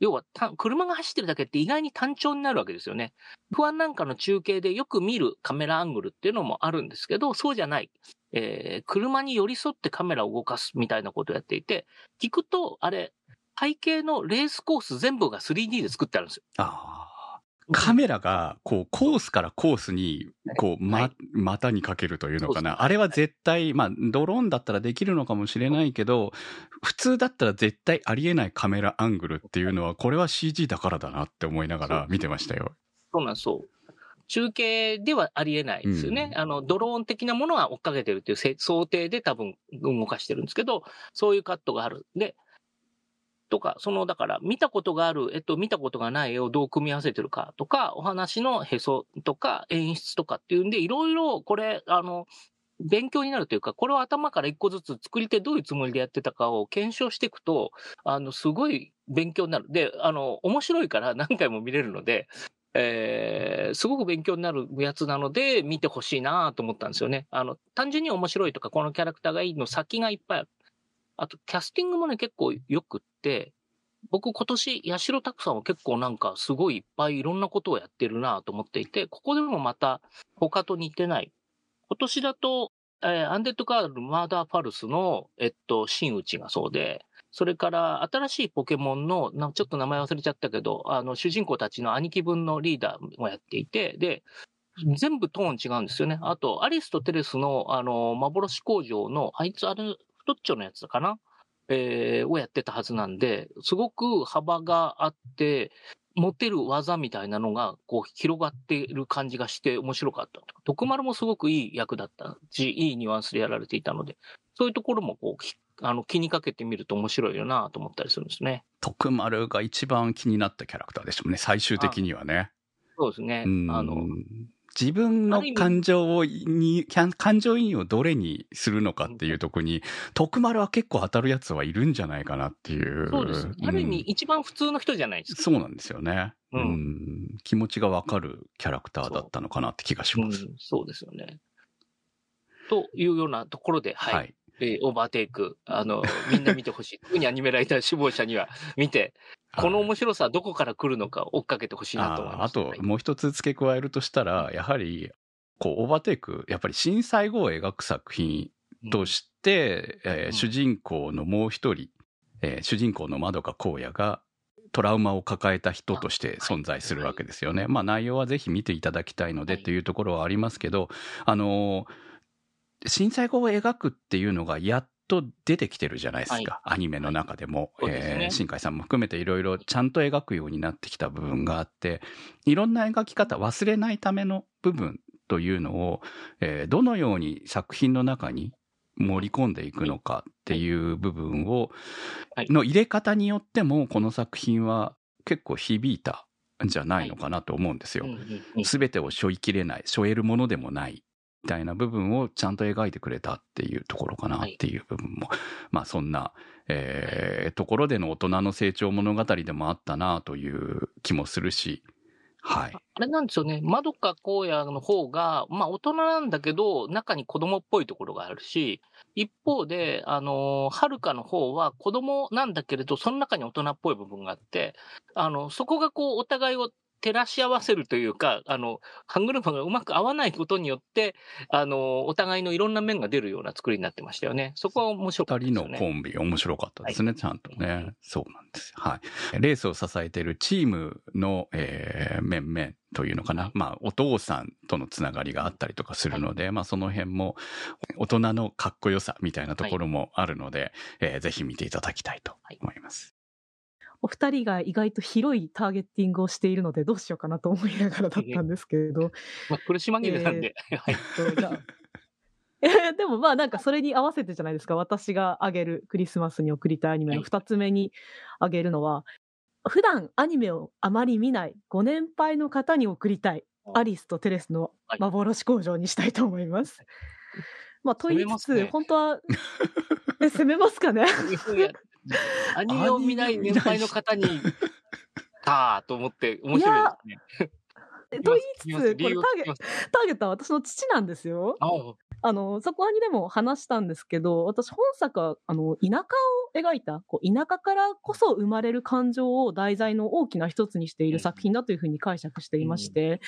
要は、車が走ってるだけって意外に単調になるわけですよね。不安なんかの中継でよく見るカメラアングルっていうのもあるんですけど、そうじゃない。えー車に寄り添ってカメラを動かすみたいなことをやっていて、聞くと、あれ、背景のレースコース全部が 3D で作ってあるんですよ。ああ。カメラが、こう、コースからコースに、こう、ま、股にかけるというのかそうな。あれは絶対、まあ、ドローンだったらできるのかもしれないけど、普通だったら絶対ありえないカメラアングルっていうのは、これは CG だからだなって思いながら見てましたよ。そうなんですよ。中継ではありえないですよね。うんあの、ドローン的なものが追っかけてるっていうせ想定で多分動かしてるんですけど、そういうカットがある。で、とか、その、だから、見たことがある絵と見たことがない絵をどう組み合わせてるかとか、お話のへそとか演出とかっていうんで、いろいろこれ、あの、勉強になるというか、これを頭から一個ずつ作り手どういうつもりでやってたかを検証していくと、あの、すごい勉強になる。で、あの、面白いから何回も見れるので、えーすごく勉強になるやつなので、見てほしいなと思ったんですよね。あの、単純に面白いとか、このキャラクターがいいの先がいっぱいある。あと、キャスティングもね、結構良くっ、僕今年、八代拓さんは結構なんかすごいいっぱいいろんなことをやってるなと思っていて、ここでもまた他と似てない。今年だと、えーアンデッドガールマーダーファルスの、えっと、真打ちがそうで、それから新しいポケモンの、なちょっと名前忘れちゃったけど、あの、主人公たちの兄貴分のリーダーをやっていて、で、全部トーン違うんですよね。あと、アリスとテレスの、あの、幻工場の、あいつ、あれ、太っちょのやつだかなえーをやってたはずなんで、すごく幅があって、持てる技みたいなのが、こう、広がっている感じがして面白かったと。徳丸もすごくいい役だったし、いいニュアンスでやられていたので、そういうところも、こう、きあの、気にかけてみると面白いよなと思ったりするんですね。徳丸が一番気になったキャラクターでしたもんね、最終的にはね。そうですね。うんあの、自分の感情をに、感情移入をどれにするのかっていうとこに、徳丸は結構当たるやつはいるんじゃないかなっていう。そうです。ある意味、うん一番普通の人じゃないですか。そうなんですよね。うんうん気持ちがわかるキャラクターだったのかなって気がします。うん、そうですよね。というようなところで、はい。はい。えーオーバーテイク、あの、みんな見てほしい。<laughs> 特にアニメライター志望者には見て、この面白さはどこから来るのか追っかけてほしいなと思います。ああはいと、もう一つ付け加えるとしたら、やはり、こう、オーバーテイク、やっぱり震災後を描く作品として、えーうん主人公のもう一人、えー主人公のまどか荒野が、トラウマを抱えた人として存在するわけですよね。まあ内容はぜひ見ていただきたいのではいうところはありますけど、あのー震災後を描くっていうのがやっと出てきてるじゃないですか。アニメの中でも。そうですね。えー新海さんも含めていろいろちゃんと描くようになってきた部分があって、いろんな描き方、忘れないための部分というのを、えーどのように作品の中に盛り込んでいくのかっていう部分を、はい。の入れ方によっても、この作品は結構響いたんじゃないのかなと思うんですよ。すべてを背負いきれない、背負えるものでもない、みたいな部分をちゃんと描いてくれたっていうところかなっていう部分も、まあそんな、えーところでの大人の成長物語でもあったなという気もするし、はい。あれなんですよね。まどか荒野の方が、まあ大人なんだけど、中に子供っぽいところがあるし、一方で、あの、はるかの方は子供なんだけれど、その中に大人っぽい部分があって、あの、そこがこう、お互いを照らし合わせるというか、あの、歯車がうまく合わないことによって、あの、お互いのいろんな面が出るような作りになってましたよね。そこは面白かった二ですよね。人のコンビ面白かったですね、はちゃんとうんね。そうなんですよ。はい。レースを支えているチームの、えー面々というのかな。まあ、お父さんとのつながりがあったりとかするので、まあ、その辺も大人のかっこよさみたいなところもあるので、えーぜひ見ていただきたいと思います。お二人が意外と広いターゲティングをしているのでどうしようかなと思いながらだったんですけれど、まあ、苦し紛れなんで、はい。えー <laughs> でもまあなんかそれに合わせてじゃないですか。私があげるクリスマスに送りたいアニメのはい。二つ目にあげるのは、普段アニメをあまり見ないご年配の方に送りたいアリスとテレスのはい。幻工場にしたいと思います。まあと言いつつ、ね。本当はえ攻めますかね <laughs> アニメを見ない年配の方に、かーと思って面白いですね。<laughs> と言いつつこれターゲットは私の父なんですよ。ああの、そこにでも話したんですけど、私本作は、あの、田舎を描いた、こう、田舎からこそ生まれる感情を題材の大きな一つにしている作品だというふうに解釈していまして、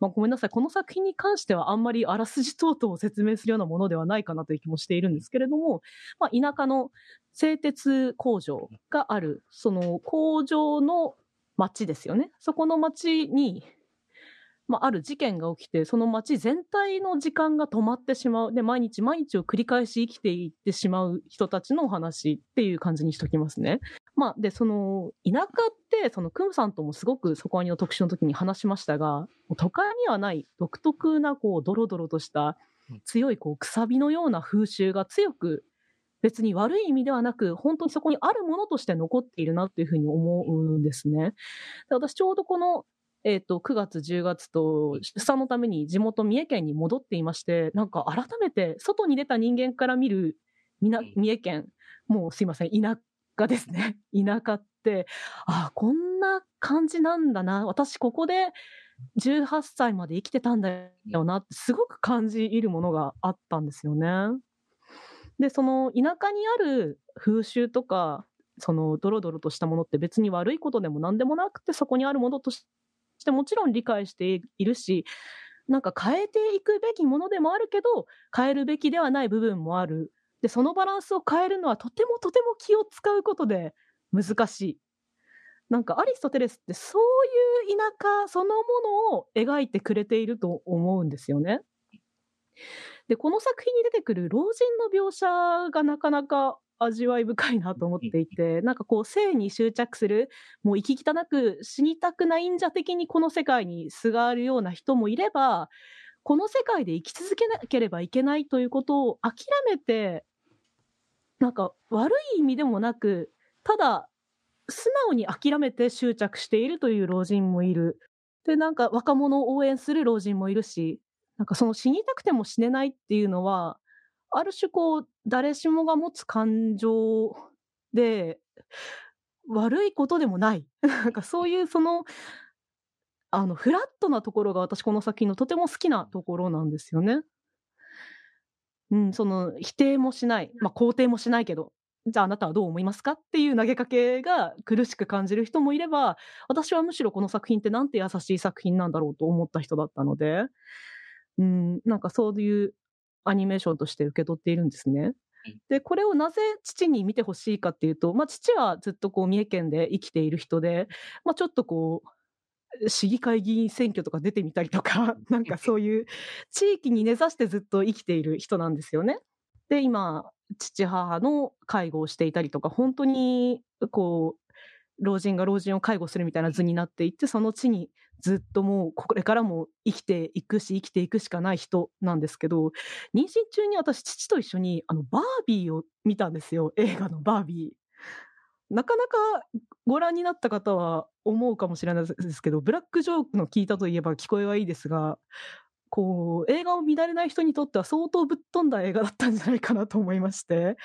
まあごめんなさい、この作品に関してはあんまりあらすじ等々を説明するようなものではないかなという気もしているんですけれども、まあ田舎の製鉄工場がある、その工場の町ですよね。そこの町に、まあ、ある事件が起きて、その街全体の時間が止まってしまう。で、毎日毎日を繰り返し生きていってしまう人たちのお話っていう感じにしときますね。まあ、で、その、田舎って、その、クムさんともすごくそこアニの特集の時に話しましたが、都会にはない独特な、こう、ドロドロとしたうん、強い、こう、くさびのような風習が強く、別に悪い意味ではなく、本当にそこにあるものとして残っているなっていうふうに思うんですね。で私ちょうどこのえっ、と、9月、10月と出産のために地元三重県に戻っていまして、なんか改めて外に出た人間から見る三重県、もうすいません、田舎ですね。<laughs> 田舎って、ああ、こんな感じなんだな。私ここで18歳まで生きてたんだよなってすごく感じるものがあったんですよね。で、その田舎にある風習とか、そのドロドロとしたものって別に悪いことでも何でもなくてそこにあるものとしてもちろん理解しているしなんか変えていくべきものでもあるけど変えるべきではない部分もあるでそのバランスを変えるのはとてもとても気を使うことで難しいなんかアリストテレスってそういう田舎そのものを描いてくれていると思うんですよね。でこの作品に出てくる老人の描写がなかなか味わい深いなと思っていて、なんかこう性に執着する、もう生き汚く死にたくないんじゃ的にこの世界にすがるような人もいれば、この世界で生き続けなければいけないということを諦めて、なんか悪い意味でもなく、ただ素直に諦めて執着しているという老人もいる。で、なんか若者を応援する老人もいるし、なんかその死にたくても死ねないっていうのは、ある種こう、誰しもが持つ感情で、悪いことでもない。<laughs> なんかそういうその、あの、フラットなところが私この作品のとても好きなところなんですよね。うん、その、否定もしない。まあ、肯定もしないけど、じゃああなたはどう思いますかっていう投げかけが苦しく感じる人もいれば、私はむしろこの作品ってなんて優しい作品なんだろうと思った人だったので、うん、なんかそういうアニメーションとして受け取っているんですね。で、これをなぜ父に見てほしいかっていうと、まあ父はずっとこう三重県で生きている人で、まあちょっとこう、市議会議員選挙とか出てみたりとか、<laughs> なんかそういう地域に根ざしてずっと生きている人なんですよね。で、今、父母の介護をしていたりとか、本当にこう、老人が老人を介護するみたいな図になっていって、その地にずっともうこれからも生きていくし生きていくしかない人なんですけど妊娠中に私父と一緒にあのバービーを見たんですよ。映画のバービー。なかなかご覧になった方は思うかもしれないですけどブラックジョークの聞いたといえば聞こえはいいですがこう映画を見られない人にとっては相当ぶっ飛んだ映画だったんじゃないかなと思いまして、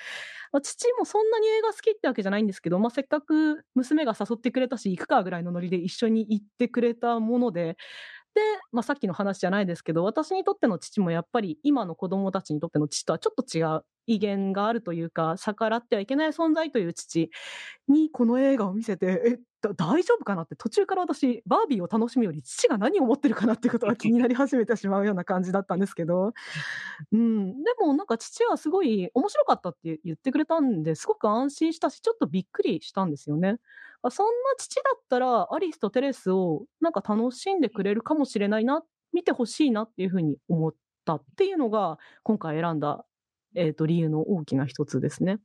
まあ、父もそんなに映画好きってわけじゃないんですけど、まあ、せっかく娘が誘ってくれたし行くかぐらいのノリで一緒に行ってくれたもので、まあ、さっきの話じゃないですけど、私にとっての父もやっぱり今の子供たちにとっての父とはちょっと違う威厳があるというか、逆らってはいけない存在という父にこの映画を見せて、え、だ大丈夫かなって途中から私、バービーを楽しむより父が何を思ってるかなっていうことが気になり始めてしまうような感じだったんですけど、うん、でもなんか父はすごい面白かったって言ってくれたんですごく安心したし、ちょっとびっくりしたんですよね。あそんな父だったらアリスとテレスをなんか楽しんでくれるかもしれないな、見てほしいなっていうふうに思ったっていうのが今回選んだ、えー、と理由の大きな一つですね。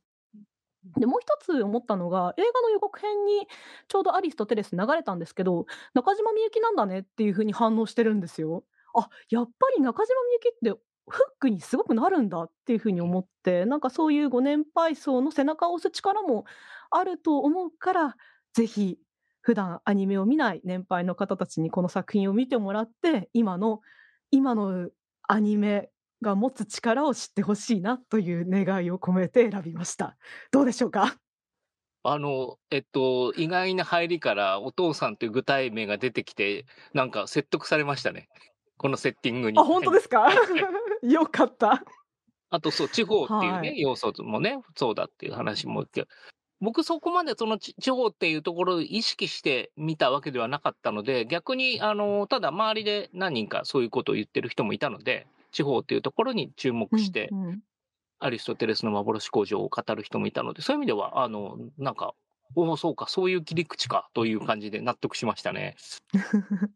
で、もう一つ思ったのが、映画の予告編にちょうどアリスとテレス流れたんですけど、中島みゆきなんだねっていうふうに反応してるんですよ。あ、やっぱり中島みゆきってフックにすごくなるんだっていうふうに思って、なんかそういうご年配層の背中を押す力もあると思うから、ぜひ普段アニメを見ない年配の方たちにこの作品を見てもらって、今の、今のアニメが持つ力を知ってほしいなという願いを込めて選びました。どうでしょうか？あの、えっと、意外な入りからお父さんという具体名が出てきて、なんか説得されましたね。このセッティングに。あ、本当ですか？<laughs> よかった。あとそう、地方っていうね、はい要素もね、そうだっていう話も。僕そこまでその地地方っていうところを意識して見たわけではなかったので、逆に、あの、ただ周りで何人かそういうことを言ってる人もいたので、地方っていうところに注目して、うんうん。アリストテレスの幻工場を語る人もいたので、そういう意味では、あの、なんか、おお、そうか、そういう切り口か、という感じで納得しましたね。<laughs>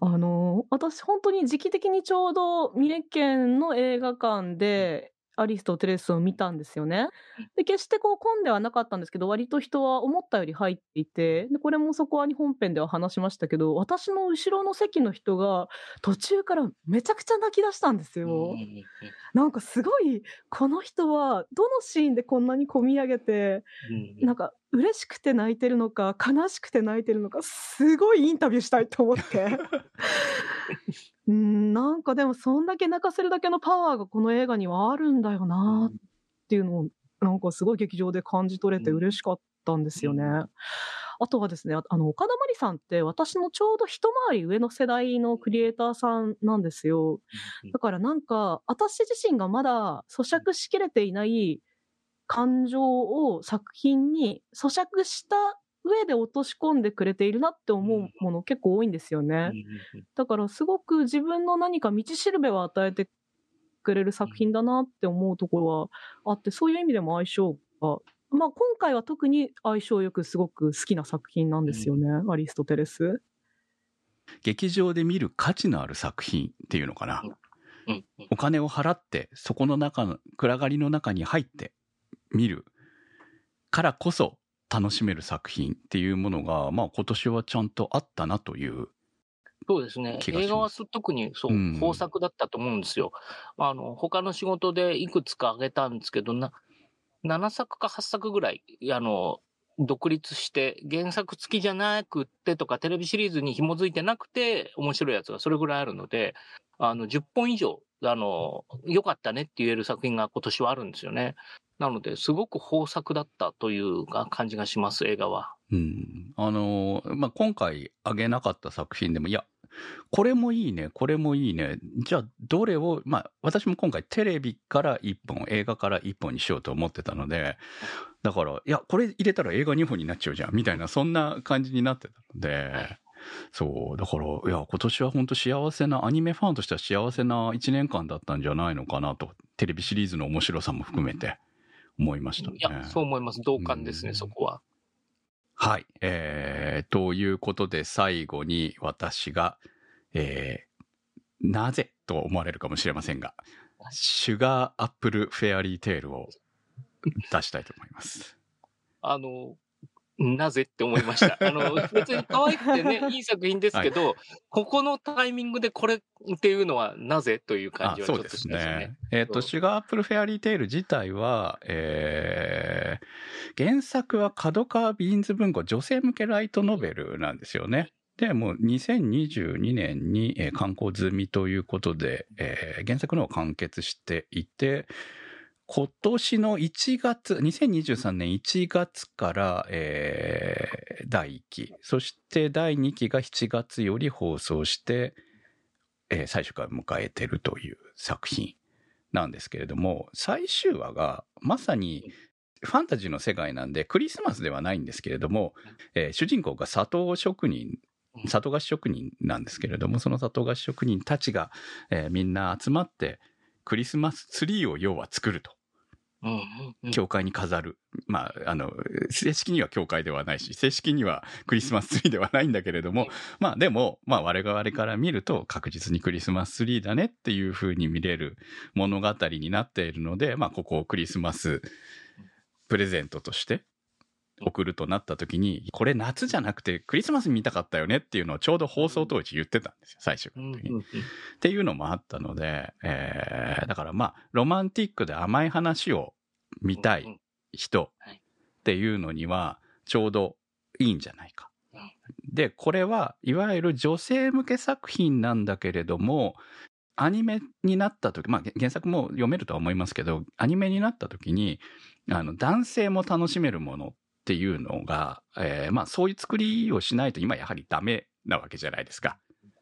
あの私本当に時期的にちょうど三重県の映画館でアリスとテレスを見たんですよね。で決してこう混んではなかったんですけど割と人は思ったより入っていてでこれもそこは本編では話しましたけど私の後ろの席の人が途中からめちゃくちゃ泣き出したんですよ。うんなんかすごいこの人はどのシーンでこんなに込み上げてうんなんか嬉しくて泣いてるのか悲しくて泣いてるのかすごいインタビューしたいと思ってうんなんかでもそんだけ泣かせるだけのパワーがこの映画にはあるんだよなっていうのをなんかすごい劇場で感じ取れて嬉しかったんですよね。あとはですね、ああの、岡田真理さんって私のちょうど一回り上の世代のクリエイターさんなんですよ。だからなんか、私自身がまだ咀嚼しきれていない感情を作品に咀嚼した上で落とし込んでくれているなって思うもの結構多いんですよね。だからすごく自分の何か道しるべを与えてくれる作品だなって思うところはあって、そういう意味でも相性が、まあ今回は特に相性よくすごく好きな作品なんですよね、アリストテレス。劇場で見る価値のある作品っていうのかな。うんお金を払って、そこの中の、暗がりの中に入って見るからこそ楽しめる作品っていうものが、まあ今年はちゃんとあったなという。そうですね。映画は特にそうう、ん豊作だったと思うんですよ。あの、他の仕事でいくつかあげたんですけど、な、7作か8作ぐらい、あの、独立して、原作付きじゃなくってとか、テレビシリーズに紐づいてなくて、面白いやつがそれぐらいあるので、あの、10本以上、あの、良かったねって言える作品が今年はあるんですよね。なので、すごく豊作だったという感じがします、映画は。うん。あの、まあ今回あげなかった作品でも、いや、これもいいね、これもいいね。じゃあ、どれを、まあ、私も今回テレビから1本、映画から1本にしようと思ってたので、だから、いや、これ入れたら映画2本になっちゃうじゃん、みたいな、そんな感じになってたので、そう、だから、いや、今年は本当幸せな、アニメファンとしては幸せな1年間だったんじゃないのかなと、テレビシリーズの面白さも含めて思いましたね。いや、そう思います。同感ですね、うんそこは。はい。えー、ということで最後に私が、えー、なぜと思われるかもしれませんが、シュガーアップルフェアリーテールを出したいと思います。<laughs> あの、なぜって思いました。<laughs> あの、別に可愛くてね、<laughs> いい作品ですけど、ここのタイミングでこれっていうのはなぜという感じはちょっとしましたね。。えっ、と、そうシュガーアップルフェアリーテール自体は、えー、原作は角川ビーンズ文庫女性向けライトノベルなんですよね。で、もう2022年に、えー刊行済みということで、えー原作の方は完結していて、今年の1月、2023年1月から、えー第1期、そして第2期が7月より放送して、えー最終回を迎えてるという作品なんですけれども、最終話がまさにファンタジーの世界なんで、クリスマスではないんですけれども、えー主人公が砂糖職人、砂糖菓子職人なんですけれども、その砂糖菓子職人たちが、えーみんな集まって、クリスマスツリーを要は作ると。教会に飾る。まあ、あの、正式には教会ではないし、正式にはクリスマスツリーではないんだけれども、まあでも、まあ我々から見ると確実にクリスマスツリーだねっていう風に見れる物語になっているので、まあここをクリスマスプレゼントとして送るとなった時に、これ夏じゃなくてクリスマスに見たかったよねっていうのをちょうど放送当時言ってたんですよ、最初うんの時に。うんっていうのもあったので、えーだからまあ、ロマンティックで甘い話を見たい人はい。っていうのには、ちょうどいいんじゃないか。うん。で、これはいわゆる女性向け作品なんだけれども、アニメになった時、まあ原作も読めるとは思いますけど、アニメになった時に、あの、男性も楽しめるものっていうのが、えーまあそういう作りをしないと今やはりダメなわけじゃないですか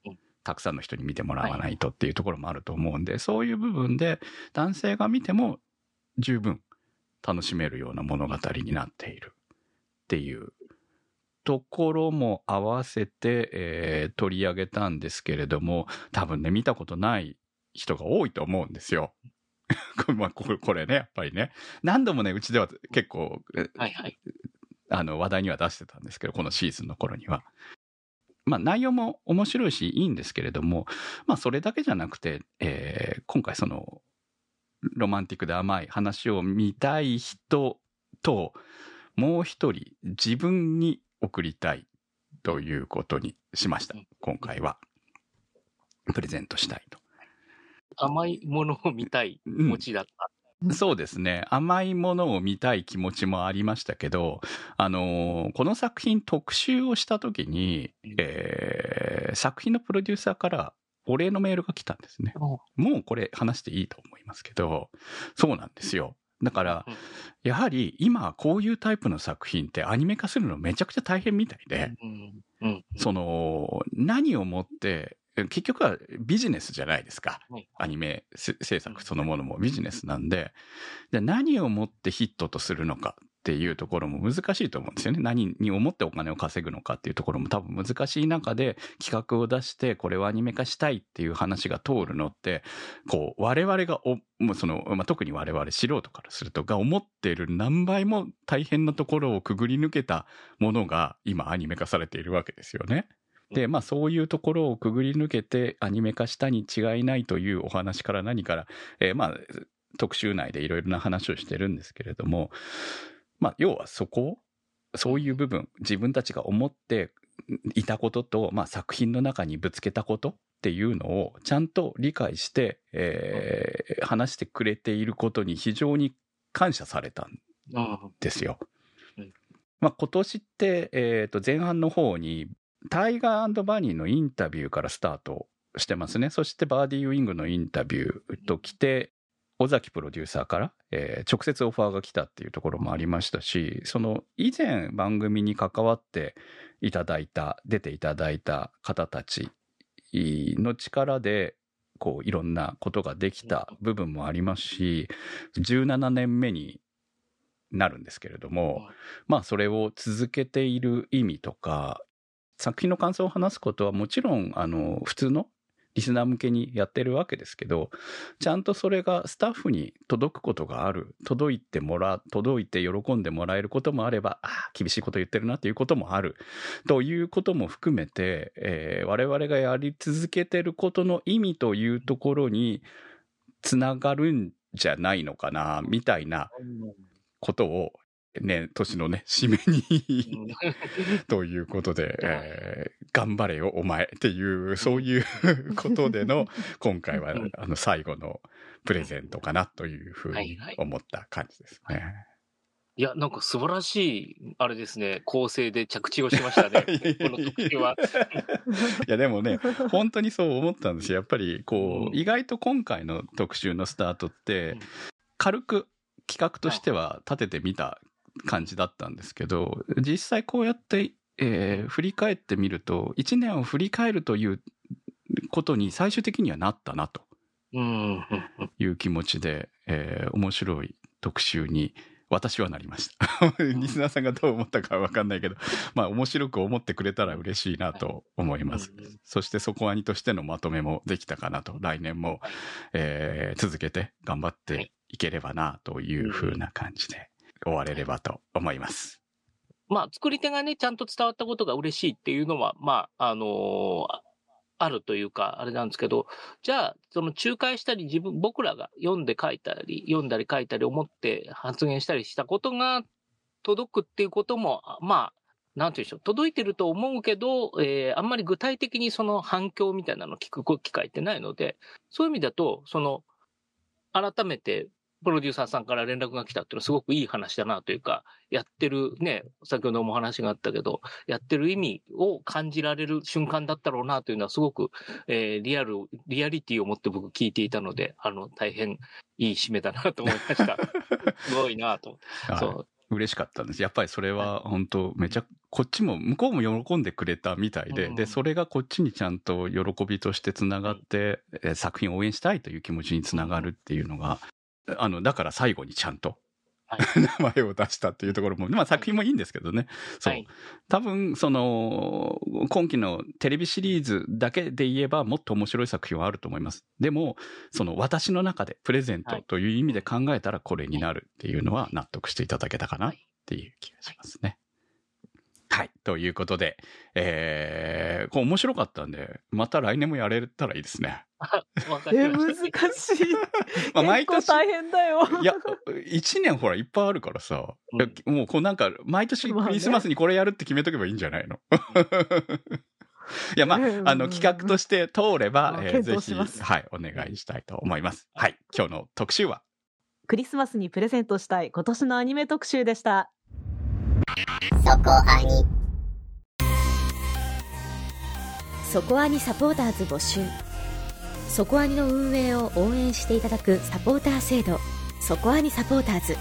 うん。たくさんの人に見てもらわないとっていうところもあると思うんで、そういう部分で男性が見ても十分楽しめるような物語になっているっていうところも合わせて、えー取り上げたんですけれども、多分ね、見たことない人が多いと思うんですよ。<laughs> これ <laughs> まあこれね、やっぱりね。何度もね、うちでは結構、えはいはい。あの話題には出してたんですけど、このシーズンの頃には。まあ内容も面白いしいいんですけれども、まあそれだけじゃなくて、えー今回そのロマンティックで甘い話を見たい人と、もう一人自分に送りたいということにしましたうん。今回は。プレゼントしたいと。甘いものを見たい気持ちだった。そうですね。甘いものを見たい気持ちもありましたけど、あのーこの作品特集をした時に、えー作品のプロデューサーからお礼のメールが来たんですね。もうこれ話していいと思いますけど、そうなんですよ。だからうん、やはり今こういうタイプの作品ってアニメ化するのめちゃくちゃ大変みたいで、うんうんその、何をもって、結局はビジネスじゃないですか。はいアニメせ制作そのものもビジネスなんで、で何をもってヒットとするのかっていうところも難しいと思うんですよね。何に思ってお金を稼ぐのかっていうところも多分難しい中で企画を出してこれをアニメ化したいっていう話が通るのって、こう我々がお、もうその、まあ、特に我々素人からするとが思っている何倍も大変なところをくぐり抜けたものが今アニメ化されているわけですよね。で、まあそういうところをくぐり抜けてアニメ化したに違いないというお話から何から、えーまあ特集内でいろいろな話をしてるんですけれども、まあ要はそこを、そういう部分、自分たちが思っていたことと、まあ作品の中にぶつけたことっていうのをちゃんと理解して、えー話してくれていることに非常に感謝されたんうんですようん。まあ、今年って、えーと前半の方にタイガーバニーのインタビューからスタートしてますね。そしてバーディーウィングのインタビューと来て、尾崎プロデューサーから、えー直接オファーが来たっていうところもありましたし、その以前番組に関わっていただいた、出ていただいた方たちの力で、こういろんなことができた部分もありますし、17年目になるんですけれども、まあそれを続けている意味とか、作品の感想を話すことはもちろん、あの、普通のリスナー向けにやってるわけですけど、ちゃんとそれがスタッフに届くことがある、届いてもら、届いて喜んでもらえることもあれば、ああ、厳しいこと言ってるなっていうこともある、ということも含めて、えー我々がやり続けてることの意味というところにつながるんじゃないのかな、みたいなことを、ね、年のね、締めにということで、<laughs> えー頑張れよ、お前っていう、そういうことでの、今回はうん、あの、最後のプレゼントかなというふうにはいはい思った感じですね。いや、なんか素晴らしい、あれですね、構成で着地をしましたね。<laughs> この特集は。<laughs> いや、でもね、本当にそう思ったんですよ。やっぱり、こう、うん意外と今回の特集のスタートってうん、軽く企画としては立ててみた感じだったんですけど、実際こうやって、えー振り返ってみると、1年を振り返るということに最終的にはなったなと。いう気持ちで、えー面白い特集に私はなりました。リスナーさんがどう思ったかはわかんないけど、まあ面白く思ってくれたら嬉しいなと思います。うんそしてそこアニとしてのまとめもできたかなと、来年も、はい。えー続けて頑張っていければなというふうな感じで終われればと思います。まあ、作り手がね、ちゃんと伝わったことが嬉しいっていうのは、まあ、あのーあるというか、あれなんですけど、じゃあ、その仲介したり、自分、僕らが読んで書いたり、読んだり書いたり思って発言したりしたことが届くっていうことも、まあ、なんていうんでしょう、届いてると思うけど、えーあんまり具体的にその反響みたいなのを聞く機会ってないので、そういう意味だと、その、改めて、プロデューサーさんから連絡が来たっていうのはすごくいい話だなというか、やってるね、先ほどもお話があったけど、やってる意味を感じられる瞬間だったろうなというのはすごく、えーリアル、リアリティを持って僕聞いていたので、あの、大変いい締めだなと思いました。<laughs> すごいなとそう。嬉しかったんです。やっぱりそれは本当めちゃ、こっちも、向こうも喜んでくれたみたいで、うんで、それがこっちにちゃんと喜びとしてつながって、えー作品を応援したいという気持ちにつながるっていうのが、あの、だから最後にちゃんと、はい <laughs> 名前を出したっていうところも、まあ作品もいいんですけどね。そう。はい多分、その、今期のテレビシリーズだけで言えば、もっと面白い作品はあると思います。でも、その私の中でプレゼントという意味で考えたらこれになるっていうのは納得していただけたかなっていう気がしますね。はい。ということで、えー、こう面白かったんで、また来年もやれたらいいですね。<laughs> え、ま難し。い。<laughs> まあ毎年大変だよ。いや、一年ほらいっぱいあるからさ、うんもうこうなんか、毎年クリスマスにこれやるって決めとけばいいんじゃないの？<laughs> いや、まあ、うんあの、企画として通れば、まあえー検ぜひ、はい、お願いしたいと思います。はい、今日の特集は、クリスマスにプレゼントしたい今年のアニメ特集でした。そこアニそこアニサポーターズ募集。そこアニの運営を応援していただくサポーター制度。そこアニサポーターズ。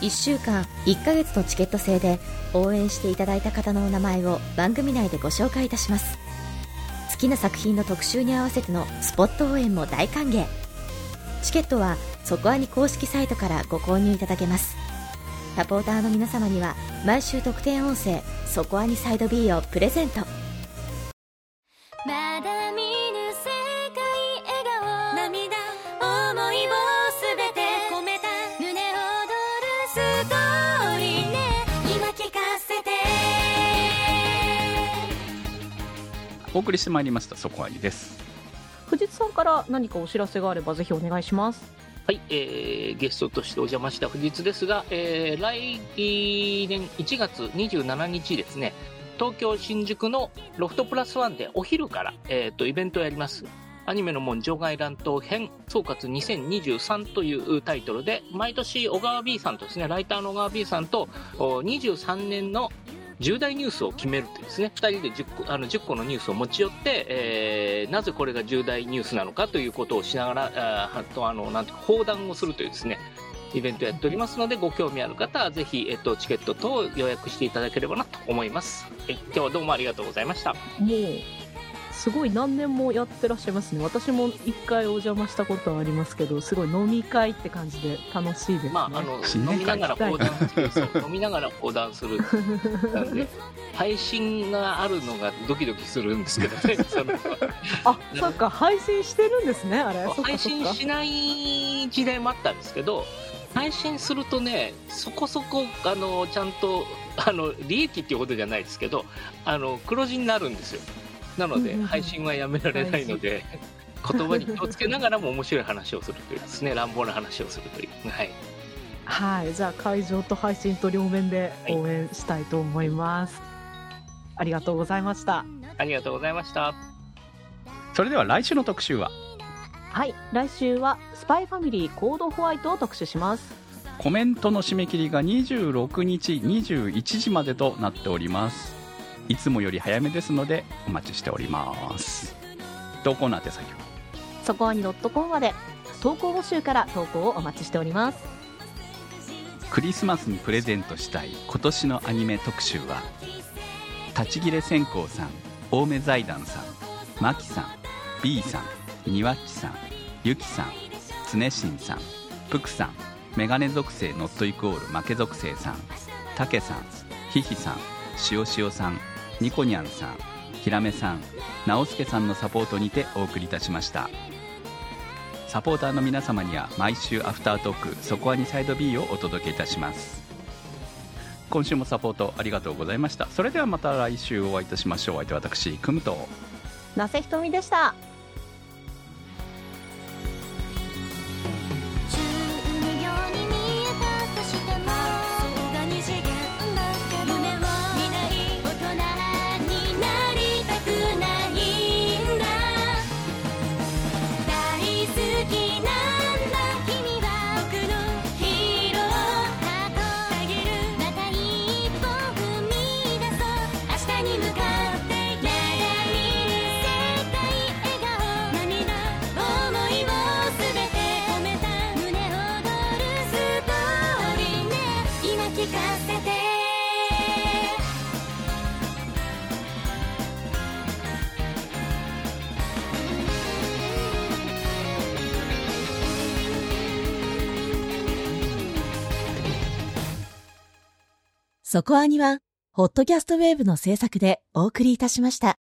1週間1ヶ月のチケット制で応援していただいた方のお名前を番組内でご紹介いたします。好きな作品の特集に合わせてのスポット応援も大歓迎。チケットはそこアニ公式サイトからご購入いただけます。サポーターの皆様には毎週特典音声「そこアニサイド B」をプレゼント。まだ見ぬ世界笑顔。涙思いをすべて。込めた。胸躍るストーリーね。今聞かせて。お送りしてまいりました、そこあにです。藤津さんから何かお知らせがあればぜひお願いします。はい、えーゲストとしてお邪魔した藤津ですが、えー来年1月27日ですね、東京新宿のロフトプラスワンでお昼から、えーとイベントをやります。アニメの門場外乱闘編総括2023というタイトルで、毎年小川 B さんとですね、ライターの小川 B さんと23年の重大ニュースを決めるというですね、2人で 10, 個あの10個のニュースを持ち寄って、えーなぜこれが重大ニュースなのかということをしながら、あーとあのなんていうか砲弾をするというですね、イベントやっておりますので、ご興味ある方はぜひ、えっと、チケット等を予約していただければなと思います。はい、今日はどうもありがとうございました。すごい何年もやってらっしゃいますね。私も一回お邪魔したことはありますけど、すごい飲み会って感じで楽しいですね。まあ、あの、飲みながら講談する、そう飲みながら講談する。なんで、配信があるのがドキドキするんですけどね、<laughs> そのあ、そっか配信してるんですね。あれ。配。信しない時代もあったんですけど、配信するとね、そこそこ、あの、ちゃんと、あの、利益っていうことじゃないですけど、あの、黒字になるんですよ。なので、うんうんうん配信はやめられないので、言葉に気をつけながらも面白い話をするというですね、乱暴な話をするという。はい。はい、じゃあ会場と配信と両面で応援したいと思います。ありがとうございました。ありがとうございました。それでは来週の特集は、はい、来週はスパイファミリーコードホワイトを特集します。コメントの締め切りが26日21時までとなっております。いつもより早めですのでお待ちしております。投稿の宛先は？そこアニ .com まで投稿募集から投稿をお待ちしております。クリスマスにプレゼントしたい今年のアニメ特集は立ち切れ線香さん青梅財団さんマキさん B さんにわっちさんゆきさんつねしんさんぷくさんメガネ属性ノットイコール負け属性さんたけさんひひさんしおしおさんニコニャンさんひらめさん直輔さんのサポートにてお送りいたしました。サポーターの皆様には毎週アフタートーク「そこはにサイド B」をお届けいたします。今週もサポートありがとうございました。それではまた来週お会いいたしましょう。お相手は私くむとなせひとみでした。そこアニは、ホットキャストウェーブの制作でお送りいたしました。